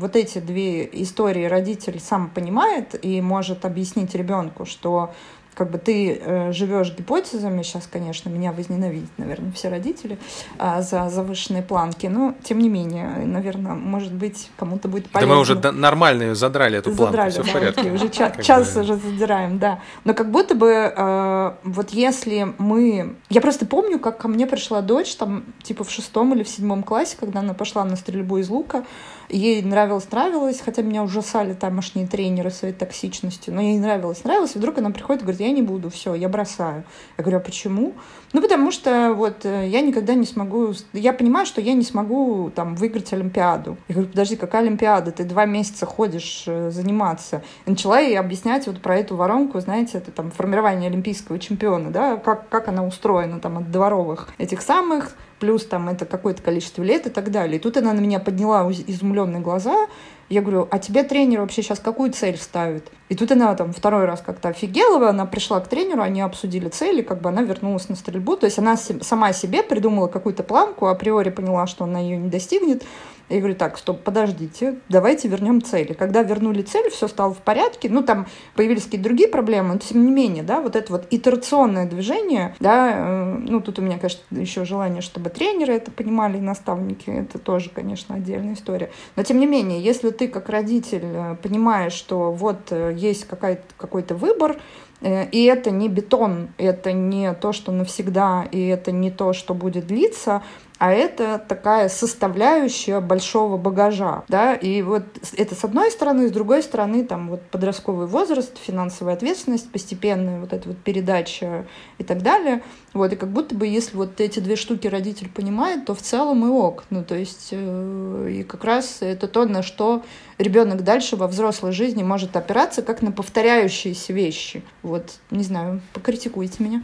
Speaker 3: вот эти две истории родитель сам понимает и может объяснить ребенку, что как бы ты э, живешь гипотезами, сейчас, конечно, меня возненавидят, наверное, все родители э, за завышенные планки, но тем не менее, наверное, может быть, кому-то будет полезно.
Speaker 2: Да мы уже нормально задрали, эту планку, задрали, все да, в порядке.
Speaker 3: Уже час, час уже задираем, да. Но как будто бы э, вот если мы... Я просто помню, как ко мне пришла дочь, там, типа в шестом или в седьмом классе, когда она пошла на стрельбу из лука, ей нравилось, нравилось, хотя меня ужасали тамошние тренеры своей токсичностью, но ей нравилось, нравилось, и вдруг она приходит и говорит, я не буду, все, я бросаю. Я говорю, а почему? Ну, потому что вот э, я никогда не смогу... Я понимаю, что я не смогу там выиграть Олимпиаду. Я говорю, подожди, какая Олимпиада? Ты два месяца ходишь э, заниматься. И начала ей объяснять вот про эту воронку, знаете, это там формирование олимпийского чемпиона, да, как, как она устроена там от дворовых этих самых плюс там это какое-то количество лет и так далее. И тут она на меня подняла изумленные глаза. Я говорю, а тебе тренер вообще сейчас какую цель ставит? И тут она там второй раз как-то офигела, она пришла к тренеру, они обсудили цели, как бы она вернулась на стрельбу. То есть она сама себе придумала какую-то планку, априори поняла, что она ее не достигнет. Я говорю, так, стоп, подождите, давайте вернем цели. Когда вернули цель, все стало в порядке. Ну, там появились какие-то другие проблемы, но тем не менее, да, вот это вот итерационное движение, да, э, ну, тут у меня, конечно, еще желание, чтобы тренеры это понимали, и наставники, это тоже, конечно, отдельная история. Но тем не менее, если ты как родитель э, понимаешь, что вот э, есть какой-то выбор, и это не бетон, это не то, что навсегда, и это не то, что будет длиться, а это такая составляющая большого багажа, да, и вот это с одной стороны, с другой стороны, там вот подростковый возраст, финансовая ответственность, постепенная вот эта вот передача и так далее, вот, и как будто бы если вот эти две штуки родитель понимает, то в целом и ок, ну, то есть, э, и как раз это то, на что ребенок дальше во взрослой жизни может опираться, как на повторяющиеся вещи, вот, не знаю, покритикуйте меня.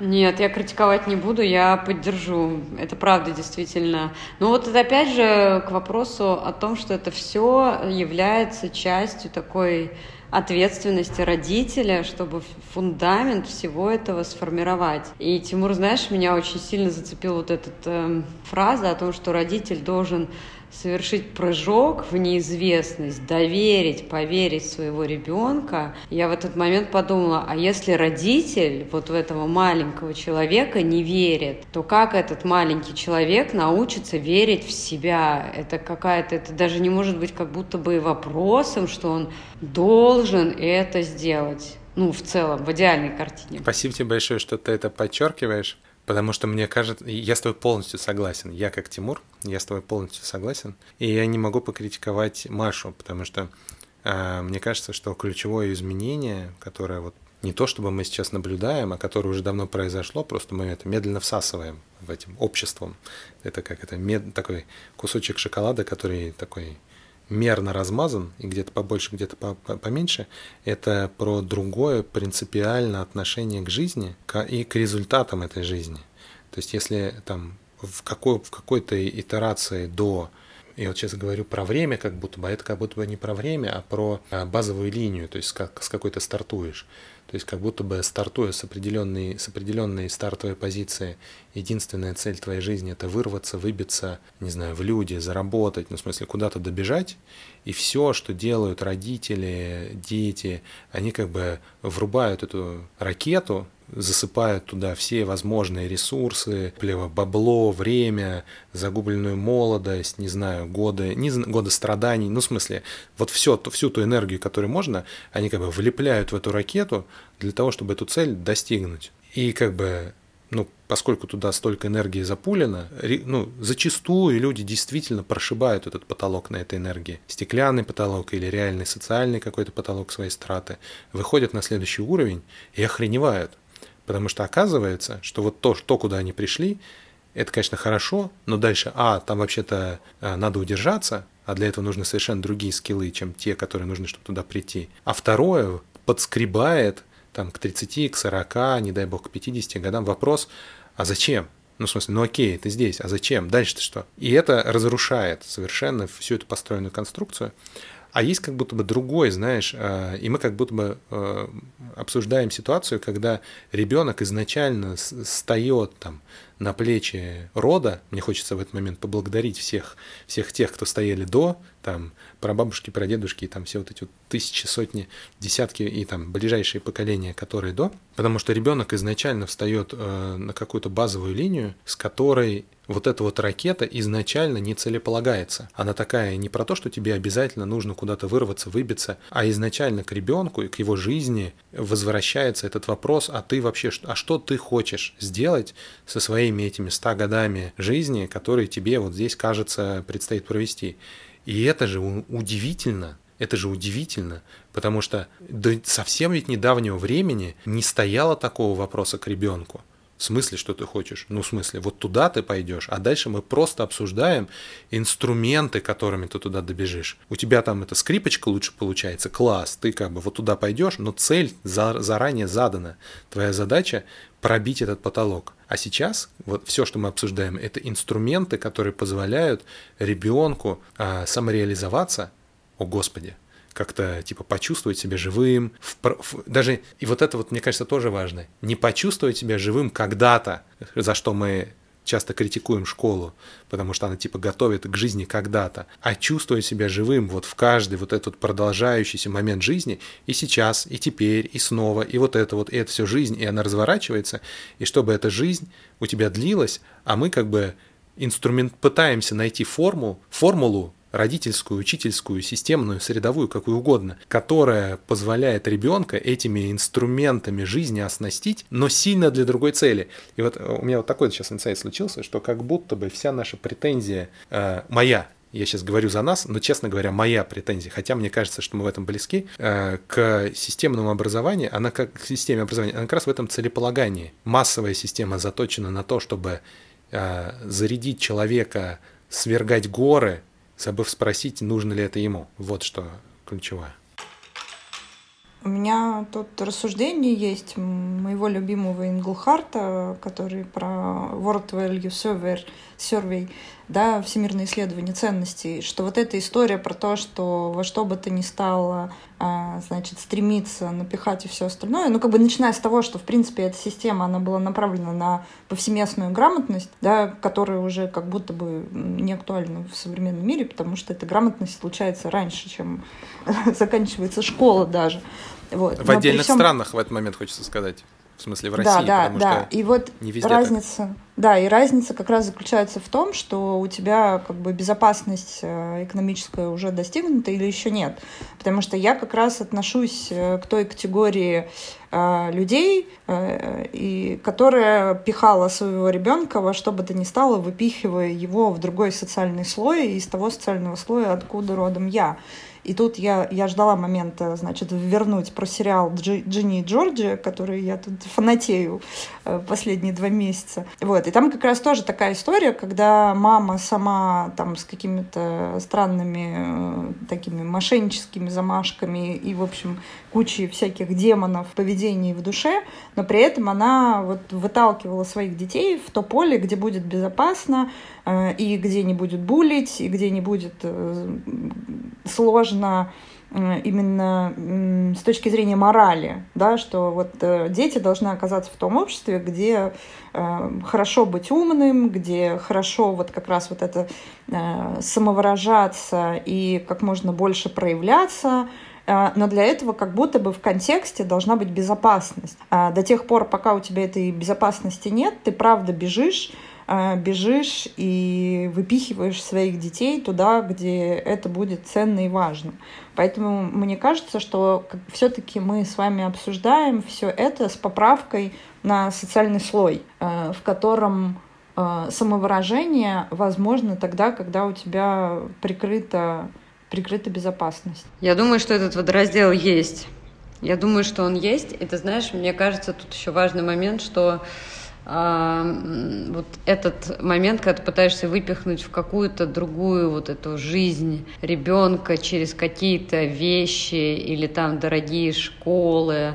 Speaker 1: Нет, я критиковать не буду, я поддержу. Это правда, действительно. Но вот это опять же к вопросу о том, что это все является частью такой ответственности родителя, чтобы фундамент всего этого сформировать. И Тимур, знаешь, меня очень сильно зацепила вот эта э, фраза о том, что родитель должен совершить прыжок в неизвестность, доверить, поверить своего ребенка, я в этот момент подумала, а если родитель вот в этого маленького человека не верит, то как этот маленький человек научится верить в себя? Это какая-то, это даже не может быть как будто бы вопросом, что он должен это сделать. Ну, в целом, в идеальной картине.
Speaker 2: Спасибо тебе большое, что ты это подчеркиваешь. Потому что мне кажется, я с тобой полностью согласен. Я как Тимур, я с тобой полностью согласен. И я не могу покритиковать Машу, потому что э, мне кажется, что ключевое изменение, которое вот не то, чтобы мы сейчас наблюдаем, а которое уже давно произошло, просто мы это медленно всасываем в этим обществом. Это как это мед, такой кусочек шоколада, который такой мерно размазан, и где-то побольше, где-то поменьше, это про другое принципиально отношение к жизни и к результатам этой жизни. То есть если там в, какой, в какой-то итерации до я вот сейчас говорю про время, как будто бы, а это как будто бы не про время, а про а, базовую линию, то есть как, с какой то стартуешь. То есть как будто бы стартуя с определенной, с определенной стартовой позиции, единственная цель твоей жизни – это вырваться, выбиться, не знаю, в люди, заработать, ну, в смысле, куда-то добежать, и все, что делают родители, дети, они как бы врубают эту ракету, засыпают туда все возможные ресурсы, плево, бабло, время, загубленную молодость, не знаю, годы, не годы страданий, ну, в смысле, вот все, всю ту энергию, которую можно, они как бы влепляют в эту ракету для того, чтобы эту цель достигнуть. И как бы ну, поскольку туда столько энергии запулено, ну, зачастую люди действительно прошибают этот потолок на этой энергии. Стеклянный потолок или реальный социальный какой-то потолок своей страты. Выходят на следующий уровень и охреневают Потому что оказывается, что вот то, то куда они пришли, это, конечно, хорошо, но дальше, а, там вообще-то а, надо удержаться, а для этого нужны совершенно другие скиллы, чем те, которые нужны, чтобы туда прийти. А второе, подскребает там к 30, к 40, не дай бог, к 50 годам вопрос, а зачем? Ну, в смысле, ну окей, ты здесь, а зачем? Дальше-то что? И это разрушает совершенно всю эту построенную конструкцию. А есть как будто бы другой, знаешь, э, и мы как будто бы э, обсуждаем ситуацию, когда ребенок изначально встает там на плечи рода. Мне хочется в этот момент поблагодарить всех, всех тех, кто стояли до, там, прабабушки, прадедушки, и там все вот эти вот тысячи, сотни, десятки и там ближайшие поколения, которые до. Потому что ребенок изначально встает э, на какую-то базовую линию, с которой вот эта вот ракета изначально не целеполагается. Она такая не про то, что тебе обязательно нужно куда-то вырваться, выбиться, а изначально к ребенку и к его жизни возвращается этот вопрос, а ты вообще, а что ты хочешь сделать со своими этими ста годами жизни, которые тебе вот здесь, кажется, предстоит провести. И это же удивительно, это же удивительно, потому что до совсем ведь недавнего времени не стояло такого вопроса к ребенку. В смысле, что ты хочешь? Ну, в смысле, вот туда ты пойдешь, а дальше мы просто обсуждаем инструменты, которыми ты туда добежишь. У тебя там эта скрипочка лучше получается, класс, ты как бы вот туда пойдешь, но цель за, заранее задана. Твоя задача пробить этот потолок. А сейчас вот все, что мы обсуждаем, это инструменты, которые позволяют ребенку а, самореализоваться. О Господи, как-то типа почувствовать себя живым, в, в, даже и вот это вот мне кажется тоже важно, не почувствовать себя живым когда-то, за что мы часто критикуем школу, потому что она типа готовит к жизни когда-то, а чувствовать себя живым вот в каждый вот этот продолжающийся момент жизни, и сейчас, и теперь, и снова, и вот это вот, и это все жизнь, и она разворачивается, и чтобы эта жизнь у тебя длилась, а мы как бы инструмент пытаемся найти форму, формулу родительскую, учительскую, системную, средовую, какую угодно, которая позволяет ребенка этими инструментами жизни оснастить, но сильно для другой цели. И вот у меня вот такой сейчас инсайт случился, что как будто бы вся наша претензия, э, моя, я сейчас говорю за нас, но, честно говоря, моя претензия, хотя мне кажется, что мы в этом близки, э, к системному образованию, она как к системе образования, она как раз в этом целеполагании. Массовая система заточена на то, чтобы э, зарядить человека, свергать горы, забыв спросить, нужно ли это ему. Вот что ключевое.
Speaker 3: У меня тут рассуждение есть моего любимого Инглхарта, который про World Value Survey, Survey да, всемирное исследование ценностей, что вот эта история про то, что во что бы то ни стало, а, значит, стремиться напихать и все остальное, ну, как бы начиная с того, что, в принципе, эта система, она была направлена на повсеместную грамотность, да, которая уже как будто бы не актуальна в современном мире, потому что эта грамотность случается раньше, чем заканчивается школа даже.
Speaker 2: Вот. В отдельных всем... странах в этот момент хочется сказать. В смысле, в России,
Speaker 3: да, да, потому да. что и вот не везде разница, так. Да, и разница как раз заключается в том, что у тебя как бы безопасность э, экономическая уже достигнута или еще нет. Потому что я как раз отношусь э, к той категории э, людей, и которая пихала своего ребенка во что бы то ни стало, выпихивая его в другой социальный слой из того социального слоя, откуда родом я. И тут я, я ждала момента, значит, вернуть про сериал Джи, Джинни и Джорджи, который я тут фанатею э, последние два месяца. Вот. И там как раз тоже такая история, когда мама сама там с какими-то странными э, такими мошенническими замашками и, в общем, кучей всяких демонов в поведении и в душе, но при этом она вот выталкивала своих детей в то поле, где будет безопасно, э, и где не будет булить, и где не будет сложно именно с точки зрения морали, да, что вот э, дети должны оказаться в том обществе, где э, хорошо быть умным, где хорошо вот как раз вот это э, самовыражаться и как можно больше проявляться, но для этого как будто бы в контексте должна быть безопасность. А до тех пор, пока у тебя этой безопасности нет, ты правда бежишь а, бежишь и выпихиваешь своих детей туда, где это будет ценно и важно. Поэтому мне кажется, что все-таки мы с вами обсуждаем все это с поправкой на социальный слой, а, в котором а, самовыражение возможно тогда, когда у тебя прикрыта, прикрыта безопасность.
Speaker 1: Я думаю, что этот водораздел есть Я думаю, что он есть. И ты знаешь, мне кажется, тут еще важный момент, что вот этот момент, когда ты пытаешься выпихнуть в какую-то другую вот эту жизнь ребенка через какие-то вещи или там дорогие школы,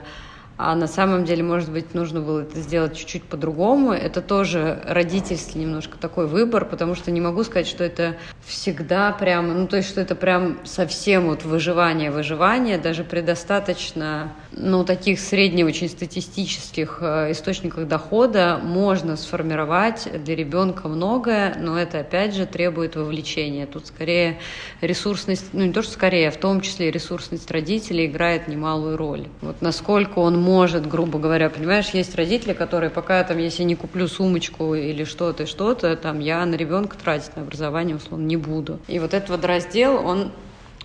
Speaker 1: а на самом деле, может быть, нужно было это сделать чуть-чуть по-другому. Это тоже родительский немножко такой выбор, потому что не могу сказать, что это всегда прям, ну, то есть, что это прям совсем вот выживание, выживание, даже при достаточно, ну, таких средне очень статистических э, источниках дохода можно сформировать для ребенка многое, но это, опять же, требует вовлечения. Тут скорее ресурсность, ну, не то, что скорее, а в том числе ресурсность родителей играет немалую роль. Вот насколько он может, грубо говоря, понимаешь, есть родители, которые пока там, если не куплю сумочку или что-то, что-то, там я на ребенка тратить на образование, условно, не буду. И вот этот вот раздел, он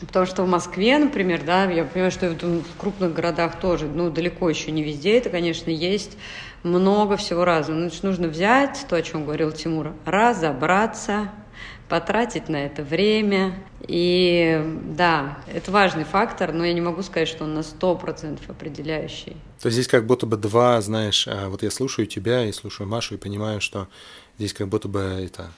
Speaker 1: Потому что в Москве, например, да, я понимаю, что в крупных городах тоже, ну, далеко еще не везде это, конечно, есть много всего разного. Значит, нужно взять то, о чем говорил Тимур, разобраться, потратить на это время. И да, это важный фактор, но я не могу сказать, что он на 100% определяющий.
Speaker 2: То есть здесь как будто бы два, знаешь, а, вот я слушаю тебя и слушаю Машу и понимаю, что здесь как будто бы это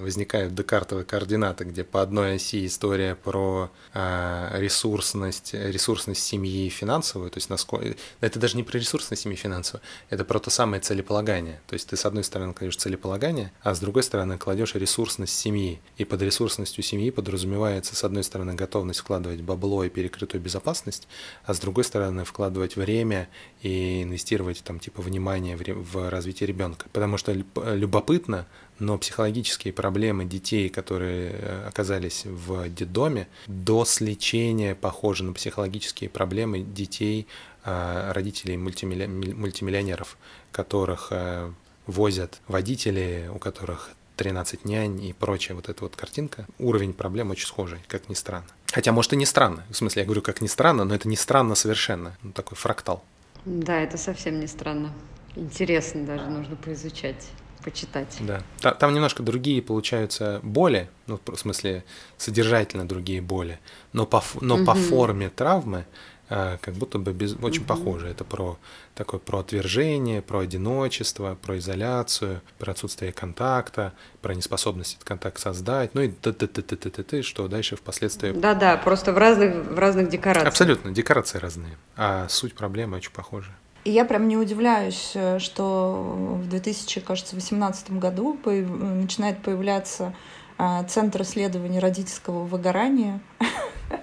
Speaker 2: возникают декартовые координаты, где по одной оси история про э, ресурсность, ресурсность семьи финансовую, то есть насколько... Это даже не про ресурсность семьи финансовую, это про то самое целеполагание. То есть ты с одной стороны кладешь целеполагание, а с другой стороны кладешь ресурсность семьи. И под ресурсностью семьи подразумевается с одной стороны готовность вкладывать бабло и перекрытую безопасность, а с другой стороны вкладывать время и инвестировать там типа внимание в развитие ребенка. Потому что любопытно, но психологические проблемы детей, которые э, оказались в детдоме, до сличения похожи на психологические проблемы детей, э, родителей мультимиллионеров, которых э, возят водители, у которых 13 нянь и прочая вот эта вот картинка, уровень проблем очень схожий, как ни странно. Хотя, может, и не странно. В смысле, я говорю, как ни странно, но это не странно совершенно. Ну, такой фрактал.
Speaker 1: Да, это совсем не странно. Интересно даже, нужно поизучать почитать.
Speaker 2: Да. Там немножко другие получаются боли, ну, в смысле, содержательно другие боли, но по, но угу. по форме травмы а, как будто бы без, очень угу. похоже. Это про такое про отвержение, про одиночество, про изоляцию, про отсутствие контакта, про неспособность этот контакт создать, ну и т т т т т т т что дальше впоследствии.
Speaker 1: Да, да, просто в разных в разных декорациях.
Speaker 2: Абсолютно, декорации разные, а суть проблемы очень похожа.
Speaker 3: И я прям не удивляюсь, э, что в 2018 году начинает появляться а, Центр исследований родительского выгорания,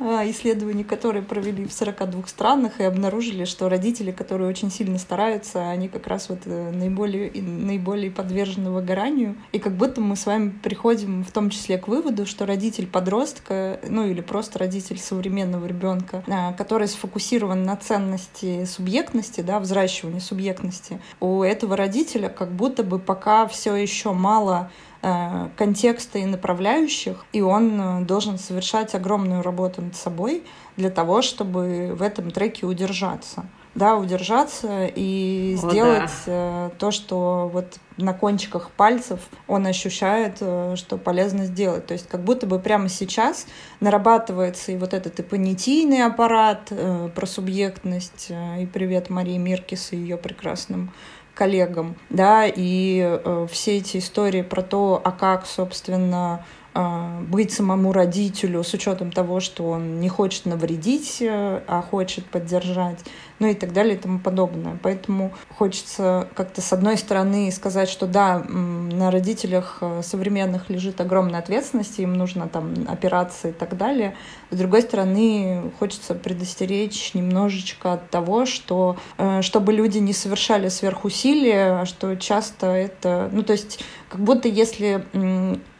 Speaker 3: исследований, которые провели в 42 странах и обнаружили, что родители, которые очень сильно стараются, они как раз вот э, наиболее, наиболее подвержены выгоранию. И как будто мы с вами приходим в том числе к выводу, что родитель подростка, ну или просто родитель современного ребенка, а, который сфокусирован на ценности субъектности, да, взращивании субъектности, у этого родителя как будто бы пока все еще мало Э, контекста и направляющих, и он э, должен совершать огромную работу над собой для того, чтобы в этом треке удержаться. Да, удержаться и О, сделать да. Э, то, что вот на кончиках пальцев он ощущает, что полезно сделать. То есть как будто бы прямо сейчас нарабатывается и вот этот и понятийный аппарат про субъектность, и привет Марии Миркис и ее прекрасным коллегам, да, и э, все эти истории про то, а как, собственно, быть самому родителю с учетом того, что он не хочет навредить, э, а хочет поддержать, ну и так далее и тому подобное. Поэтому хочется как-то с одной стороны сказать, что да, на родителях э, современных лежит огромная ответственность, им нужно там опираться и так далее. С другой стороны, хочется предостеречь немножечко от того, что э, чтобы люди не совершали сверхусилия, а что часто это, ну то есть как будто если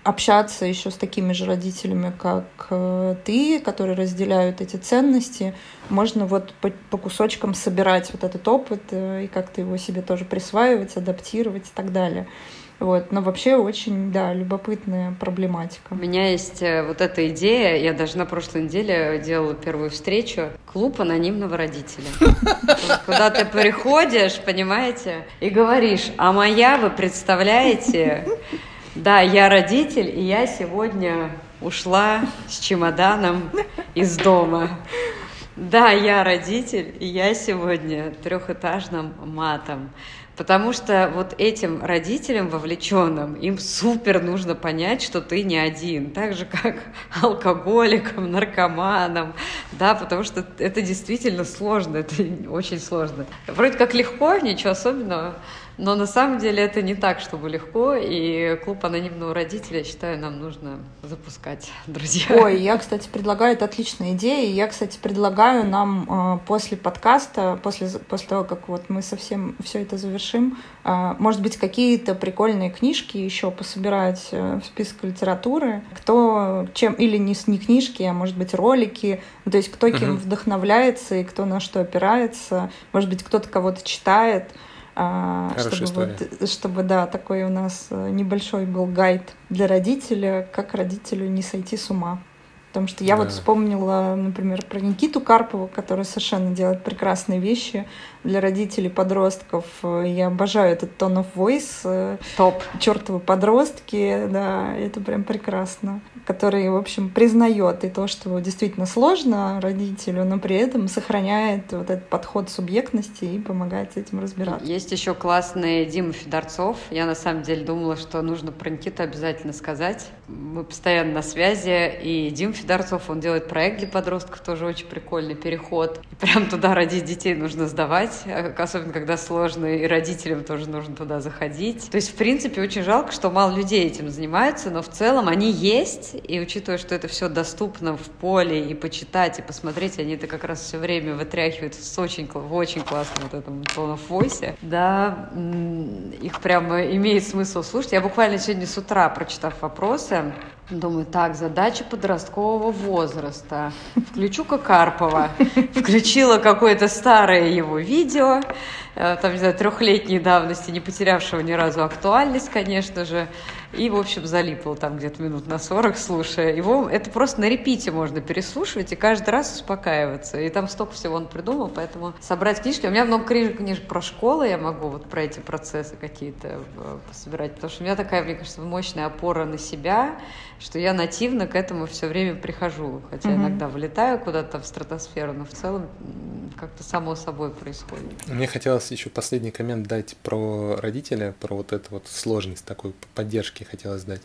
Speaker 3: общаться еще с такими же родителями, как э, ты, которые разделяют эти ценности, можно вот по, по кусочкам собирать вот этот опыт э, и как-то его себе тоже присваивать, адаптировать и так далее. Вот. Но вообще очень, да, любопытная проблематика.
Speaker 1: У меня есть э, вот эта идея, я даже на прошлой неделе делала первую встречу, клуб анонимного родителя. Куда ты приходишь, понимаете, и говоришь, а моя, вы представляете, да, я родитель, и я сегодня ушла с чемоданом из дома. Да, я родитель, и я сегодня трехэтажным матом. Потому что вот этим родителям вовлеченным, им супер нужно понять, что ты не один. Так же, как алкоголикам, наркоманам, да, потому что это действительно сложно, это очень сложно. Вроде как легко, ничего особенного, но на самом деле это не так, чтобы легко, и клуб анонимного родителя, я считаю, нам нужно запускать, друзья.
Speaker 3: Ой, я, кстати, предлагаю, это отличная идея, я, кстати, предлагаю нам э, после подкаста, после, после того, как вот мы совсем все это завершим, э, может быть, какие-то прикольные книжки еще пособирать э, в список литературы, кто чем, или не, не книжки, а может быть, ролики, ну, то есть кто кем uh-huh. вдохновляется и кто на что опирается, может быть, кто-то кого-то читает, а, чтобы, вот, чтобы, да, такой у нас э, небольшой был гайд для родителя, как родителю не сойти с ума. Потому что я да. вот вспомнила, например, про Никиту Карпову, который совершенно делает прекрасные вещи для родителей подростков. Я обожаю этот tone of voice.
Speaker 1: Топ.
Speaker 3: Чертовы подростки, да, это прям прекрасно. Который, в общем, признает и то, что действительно сложно родителю, но при этом сохраняет вот этот подход субъектности и помогает с этим разбираться.
Speaker 1: Есть еще классный Дима Федорцов. Я на самом деле думала, что нужно про Никиту обязательно сказать. Мы постоянно на связи, и Дим Федорцов, он делает проект для подростков, тоже очень прикольный переход. И прям туда родить детей нужно сдавать, особенно когда сложно, и родителям тоже нужно туда заходить. То есть, в принципе, очень жалко, что мало людей этим занимаются, но в целом они есть, и учитывая, что это все доступно в поле, и почитать, и посмотреть, они это как раз все время вытряхивают с очень, в очень классном вот этом tone of да, их прямо имеет смысл слушать. Я буквально сегодня с утра, прочитав вопросы, Думаю, так, задача подросткового возраста. Включу-ка Карпова. Включила какое-то старое его видео, там, не знаю, трехлетней давности, не потерявшего ни разу актуальность, конечно же. И, в общем, залипла там где-то минут на 40, слушая. Его это просто на репите можно переслушивать и каждый раз успокаиваться. И там столько всего он придумал, поэтому собрать книжки. У меня много книжек, книжек про школы, я могу вот про эти процессы какие-то э, собирать, потому что у меня такая, мне кажется, мощная опора на себя, что я нативно к этому все время прихожу. Хотя mm-hmm. иногда вылетаю куда-то в стратосферу, но в целом как-то само собой происходит.
Speaker 2: Мне хотелось еще последний коммент дать про родителя, про вот эту вот сложность такой поддержки хотелось дать.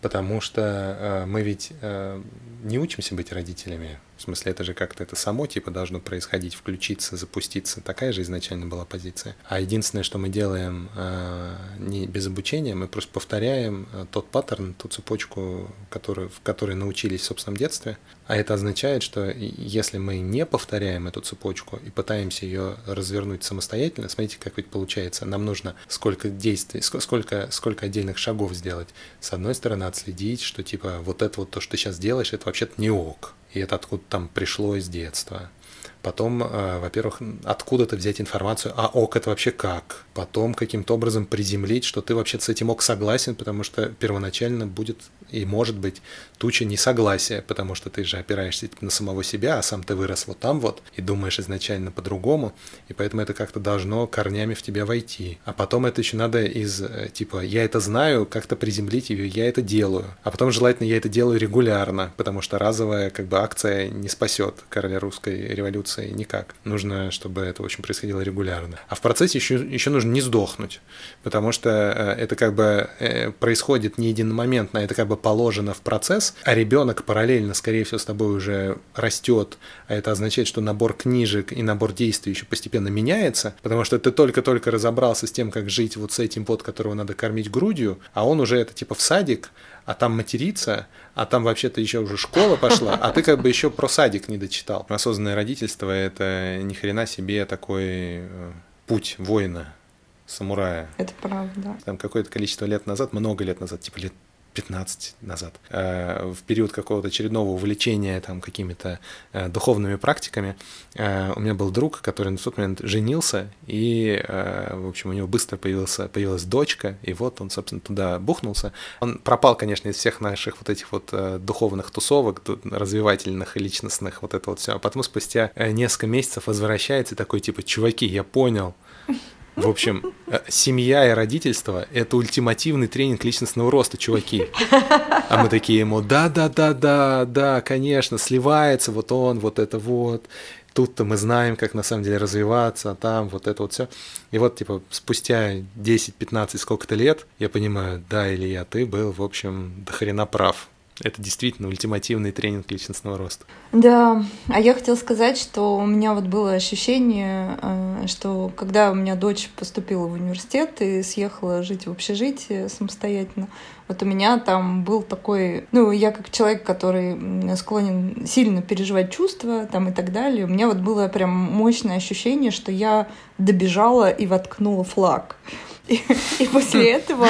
Speaker 2: Потому что э, мы ведь э, не учимся быть родителями. В смысле, это же как-то это само типа должно происходить, включиться, запуститься. Такая же изначально была позиция. А единственное, что мы делаем э, не без обучения, мы просто повторяем э, тот паттерн, ту цепочку, которую, в которой научились в собственном детстве. А это означает, что если мы не повторяем эту цепочку и пытаемся ее развернуть самостоятельно, смотрите, как ведь получается. Нам нужно сколько действий, сколько, сколько отдельных шагов сделать. С одной стороны, отследить, что типа вот это вот то, что ты сейчас делаешь, это вообще-то не ок и это откуда там пришло из детства. Потом, э, во-первых, откуда-то взять информацию, а ок, это вообще как? Потом каким-то образом приземлить, что ты вообще с этим ок согласен, потому что первоначально будет и может быть туча несогласия, потому что ты же опираешься на самого себя, а сам ты вырос вот там вот и думаешь изначально по-другому, и поэтому это как-то должно корнями в тебя войти. А потом это еще надо из э, типа «я это знаю», как-то приземлить ее «я это делаю». А потом желательно «я это делаю регулярно», потому что разовая как бы акция не спасет короля русской революции никак. Нужно, чтобы это, общем, происходило регулярно. А в процессе еще, еще нужно не сдохнуть, потому что э, это как бы э, происходит не единомоментно, это как бы положено в процесс, а ребенок параллельно, скорее всего, с тобой уже растет, а это означает, что набор книжек и набор действий еще постепенно меняется, потому что ты только-только разобрался с тем, как жить вот с этим вот, которого надо кормить грудью, а он уже это типа в садик, а там материться, а там вообще-то еще уже школа пошла, а ты как бы еще про садик не дочитал. Осознанное родительство — это ни хрена себе такой э, путь воина, самурая.
Speaker 3: Это правда.
Speaker 2: Там какое-то количество лет назад, много лет назад, типа лет 15 назад, э, в период какого-то очередного увлечения там какими-то э, духовными практиками, э, у меня был друг, который на тот момент женился, и, в общем, у него быстро появился, появилась дочка, и вот он, собственно, туда бухнулся. Он пропал, конечно, из всех наших вот этих вот духовных тусовок, развивательных и личностных, вот это вот все. А потом спустя несколько месяцев возвращается такой, типа, чуваки, я понял, В общем, э, семья и родительство – это ультимативный тренинг личностного роста, чуваки. А мы такие ему, да-да-да-да, да, конечно, сливается вот он, вот это вот. Тут-то мы знаем, как на самом деле развиваться, а там вот это вот все. И вот, типа, спустя 10-15 сколько-то лет я понимаю, да, Илья, ты был, в общем, до хрена прав это действительно ультимативный тренинг личностного роста.
Speaker 3: Да, а я хотела сказать, что у меня вот было ощущение, э, что когда у меня дочь поступила в университет и съехала жить в общежитие самостоятельно, вот у меня там был такой, ну, я как человек, который склонен сильно переживать чувства там и так далее, у меня вот было прям мощное ощущение, что я добежала и воткнула флаг. И, после этого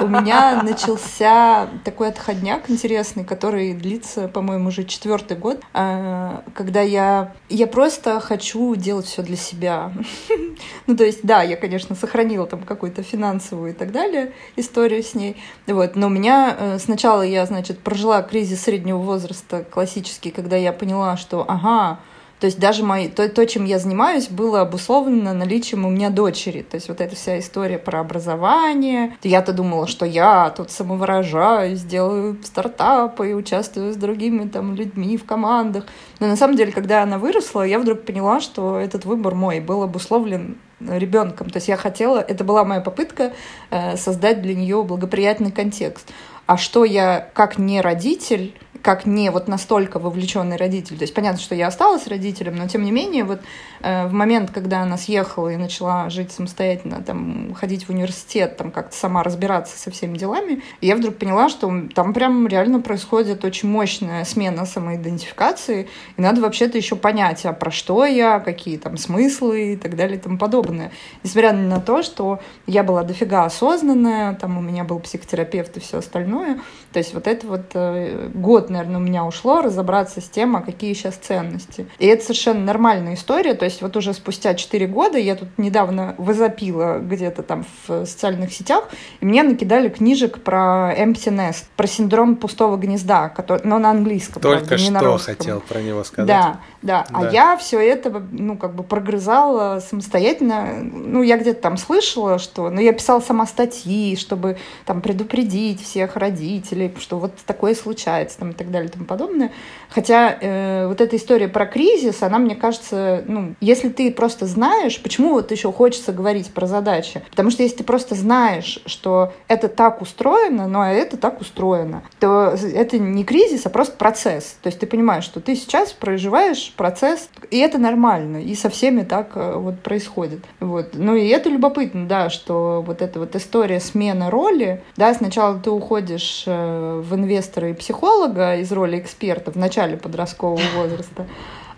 Speaker 3: у меня начался такой отходняк интересный, который длится, по-моему, уже четвертый год, а, когда я, я просто хочу делать все для себя. Ну, то есть, да, я, конечно, сохранила там какую-то финансовую и так далее историю с ней. Вот. Но у меня э, сначала я, значит, прожила кризис среднего возраста классический, когда я поняла, что, ага, то есть даже мои, то, то, чем я занимаюсь, было обусловлено наличием у меня дочери. То есть вот эта вся история про образование. Я-то думала, что я тут самовыражаюсь, делаю стартапы участвую с другими там людьми в командах. Но на самом деле, когда она выросла, я вдруг поняла, что этот выбор мой был обусловлен ребенком. То есть я хотела, это была моя попытка э, создать для нее благоприятный контекст. А что я, как не родитель, как не вот настолько вовлеченный родитель. То есть понятно, что я осталась родителем, но тем не менее вот э, в момент, когда она съехала и начала жить самостоятельно, там ходить в университет, там как-то сама разбираться со всеми делами, я вдруг поняла, что там прям реально происходит очень мощная смена самоидентификации, и надо вообще-то еще понять, а про что я, какие там смыслы и так далее и тому подобное. Несмотря на то, что я была дофига осознанная, там у меня был психотерапевт и все остальное, то есть вот это вот э, год наверное, у меня ушло разобраться с тем, а какие сейчас ценности. И это совершенно нормальная история. То есть вот уже спустя 4 года я тут недавно возопила где-то там в социальных сетях, и мне накидали книжек про empty nest, про синдром пустого гнезда, который, но на английском.
Speaker 2: Только
Speaker 3: правда,
Speaker 2: что
Speaker 3: на русском.
Speaker 2: хотел про него сказать.
Speaker 3: Да, да, да. А я все это, ну, как бы прогрызала самостоятельно. Ну, я где-то там слышала, что... Ну, я писала сама статьи, чтобы там предупредить всех родителей, что вот такое случается. Там, так далее и тому подобное. Хотя э, вот эта история про кризис, она, мне кажется, ну, если ты просто знаешь, почему вот еще хочется говорить про задачи? Потому что если ты просто знаешь, что это так устроено, но это так устроено, то это не кризис, а просто процесс. То есть ты понимаешь, что ты сейчас проживаешь процесс, и это нормально, и со всеми так э, вот происходит. Вот. Ну и это любопытно, да, что вот эта вот история смены роли, да, сначала ты уходишь э, в инвестора и психолога, из роли эксперта в начале подросткового возраста.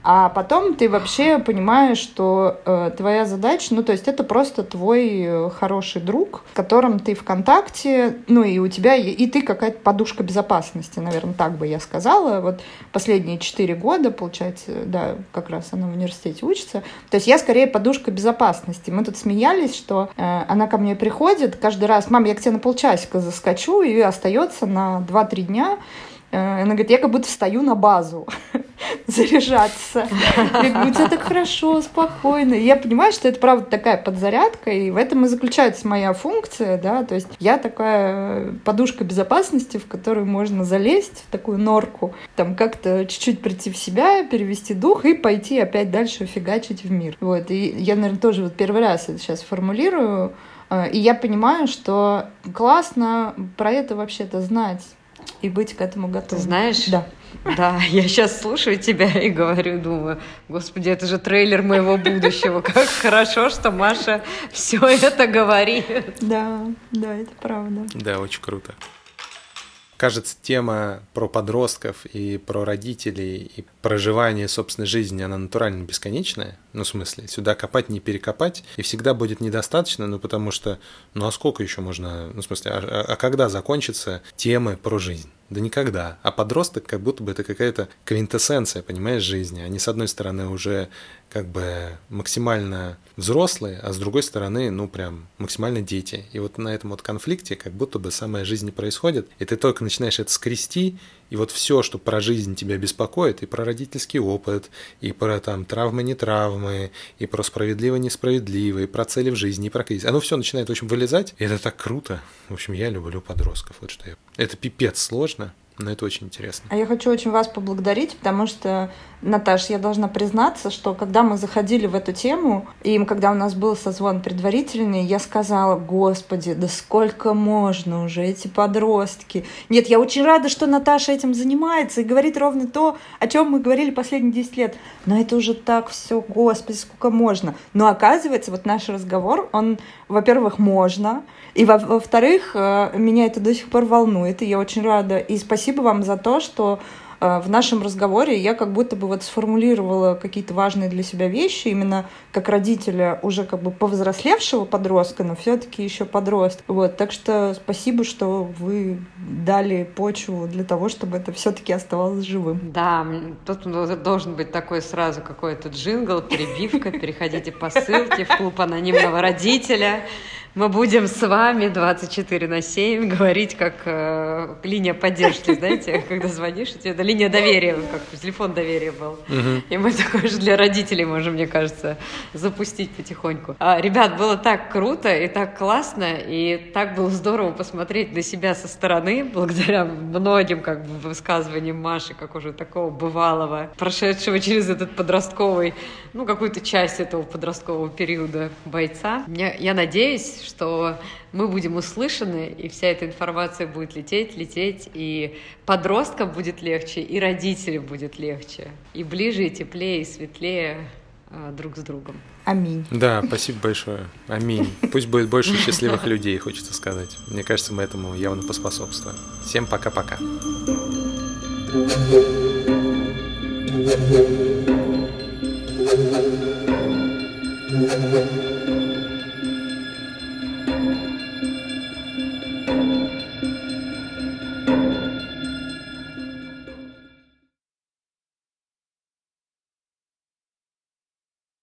Speaker 3: А потом ты вообще понимаешь, что э, твоя задача, ну то есть это просто твой э, хороший друг, с которым ты в контакте, ну и у тебя, и ты какая-то подушка безопасности, наверное, так бы я сказала. Вот последние четыре года, получается, да, как раз она в университете учится. То есть я скорее подушка безопасности. Мы тут смеялись, что э, она ко мне приходит каждый раз, мам, я к тебе на полчасика заскочу, и остается на 2-3 дня. Э, она говорит, я как будто встаю на базу заряжаться. Я говорю, у тебя так хорошо, спокойно. И я понимаю, что это, правда, такая подзарядка, и в этом и заключается моя функция, да, то есть я такая подушка безопасности, в которую можно залезть, в такую норку, там как-то чуть-чуть прийти в себя, перевести дух и пойти опять дальше фигачить в мир. Вот, и я, наверное, тоже вот первый раз это сейчас формулирую, э, и я понимаю, что классно про это вообще-то знать и быть к этому готовым.
Speaker 1: знаешь?
Speaker 3: Да.
Speaker 1: Да, я сейчас слушаю тебя и говорю, думаю, господи, это же трейлер моего будущего. Как хорошо, что Маша все это говорит.
Speaker 3: Да, да, это правда.
Speaker 2: Да, очень круто кажется, тема про подростков и про родителей и проживание собственной жизни, она натурально бесконечная. Ну, в смысле, сюда копать, не перекопать, и всегда будет недостаточно, ну, потому что, ну, а сколько еще можно, ну, в смысле, а, а, а когда закончатся темы про жизнь? Да никогда. А подросток как будто бы это какая-то квинтэссенция, понимаешь, жизни. Они, с одной стороны, уже как бы максимально взрослые, а с другой стороны, ну прям максимально дети. И вот на этом вот конфликте как будто бы самая жизнь не происходит, и ты только начинаешь это скрести, и вот все, что про жизнь тебя беспокоит, и про родительский опыт, и про там травмы, не травмы, и про справедливо, несправедливо, и про цели в жизни, и про кризис, оно все начинает, в общем, вылезать, и это так круто. В общем, я люблю подростков, вот что я. Это пипец сложно, но это очень интересно.
Speaker 3: А я хочу очень вас поблагодарить, потому что, Наташ, я должна признаться, что когда мы заходили в эту тему, и когда у нас был созвон предварительный, я сказала, господи, да сколько можно уже, эти подростки. Нет, я очень рада, что Наташа этим занимается и говорит ровно то, о чем мы говорили последние 10 лет. Но это уже так все, господи, сколько можно. Но оказывается, вот наш разговор, он, во-первых, можно, и во-вторых, э, меня это до сих пор волнует, и я очень рада. И спасибо вам за то, что в нашем разговоре я как будто бы вот сформулировала какие-то важные для себя вещи, именно как родителя уже как бы повзрослевшего подростка, но все-таки еще подростка. Вот, так что спасибо, что вы дали почву для того, чтобы это все-таки оставалось живым.
Speaker 1: Да, тут должен быть такой сразу какой-то джингл, перебивка, переходите по ссылке в клуб анонимного родителя мы будем с вами 24 на 7 говорить как э, линия поддержки, знаете, когда звонишь, это линия доверия, как телефон доверия был. Угу. И мы такой же для родителей можем, мне кажется, запустить потихоньку. А, ребят, было так круто и так классно, и так было здорово посмотреть на себя со стороны, благодаря многим как бы высказываниям Маши, как уже такого бывалого, прошедшего через этот подростковый, ну, какую-то часть этого подросткового периода бойца. Я, я надеюсь, что мы будем услышаны, и вся эта информация будет лететь, лететь, и подросткам будет легче, и родителям будет легче, и ближе, и теплее, и светлее а, друг с другом.
Speaker 3: Аминь.
Speaker 2: Да, спасибо большое. Аминь. Пусть будет больше счастливых людей, хочется сказать. Мне кажется, мы этому явно поспособствуем. Всем пока-пока. Thank you. Thank you.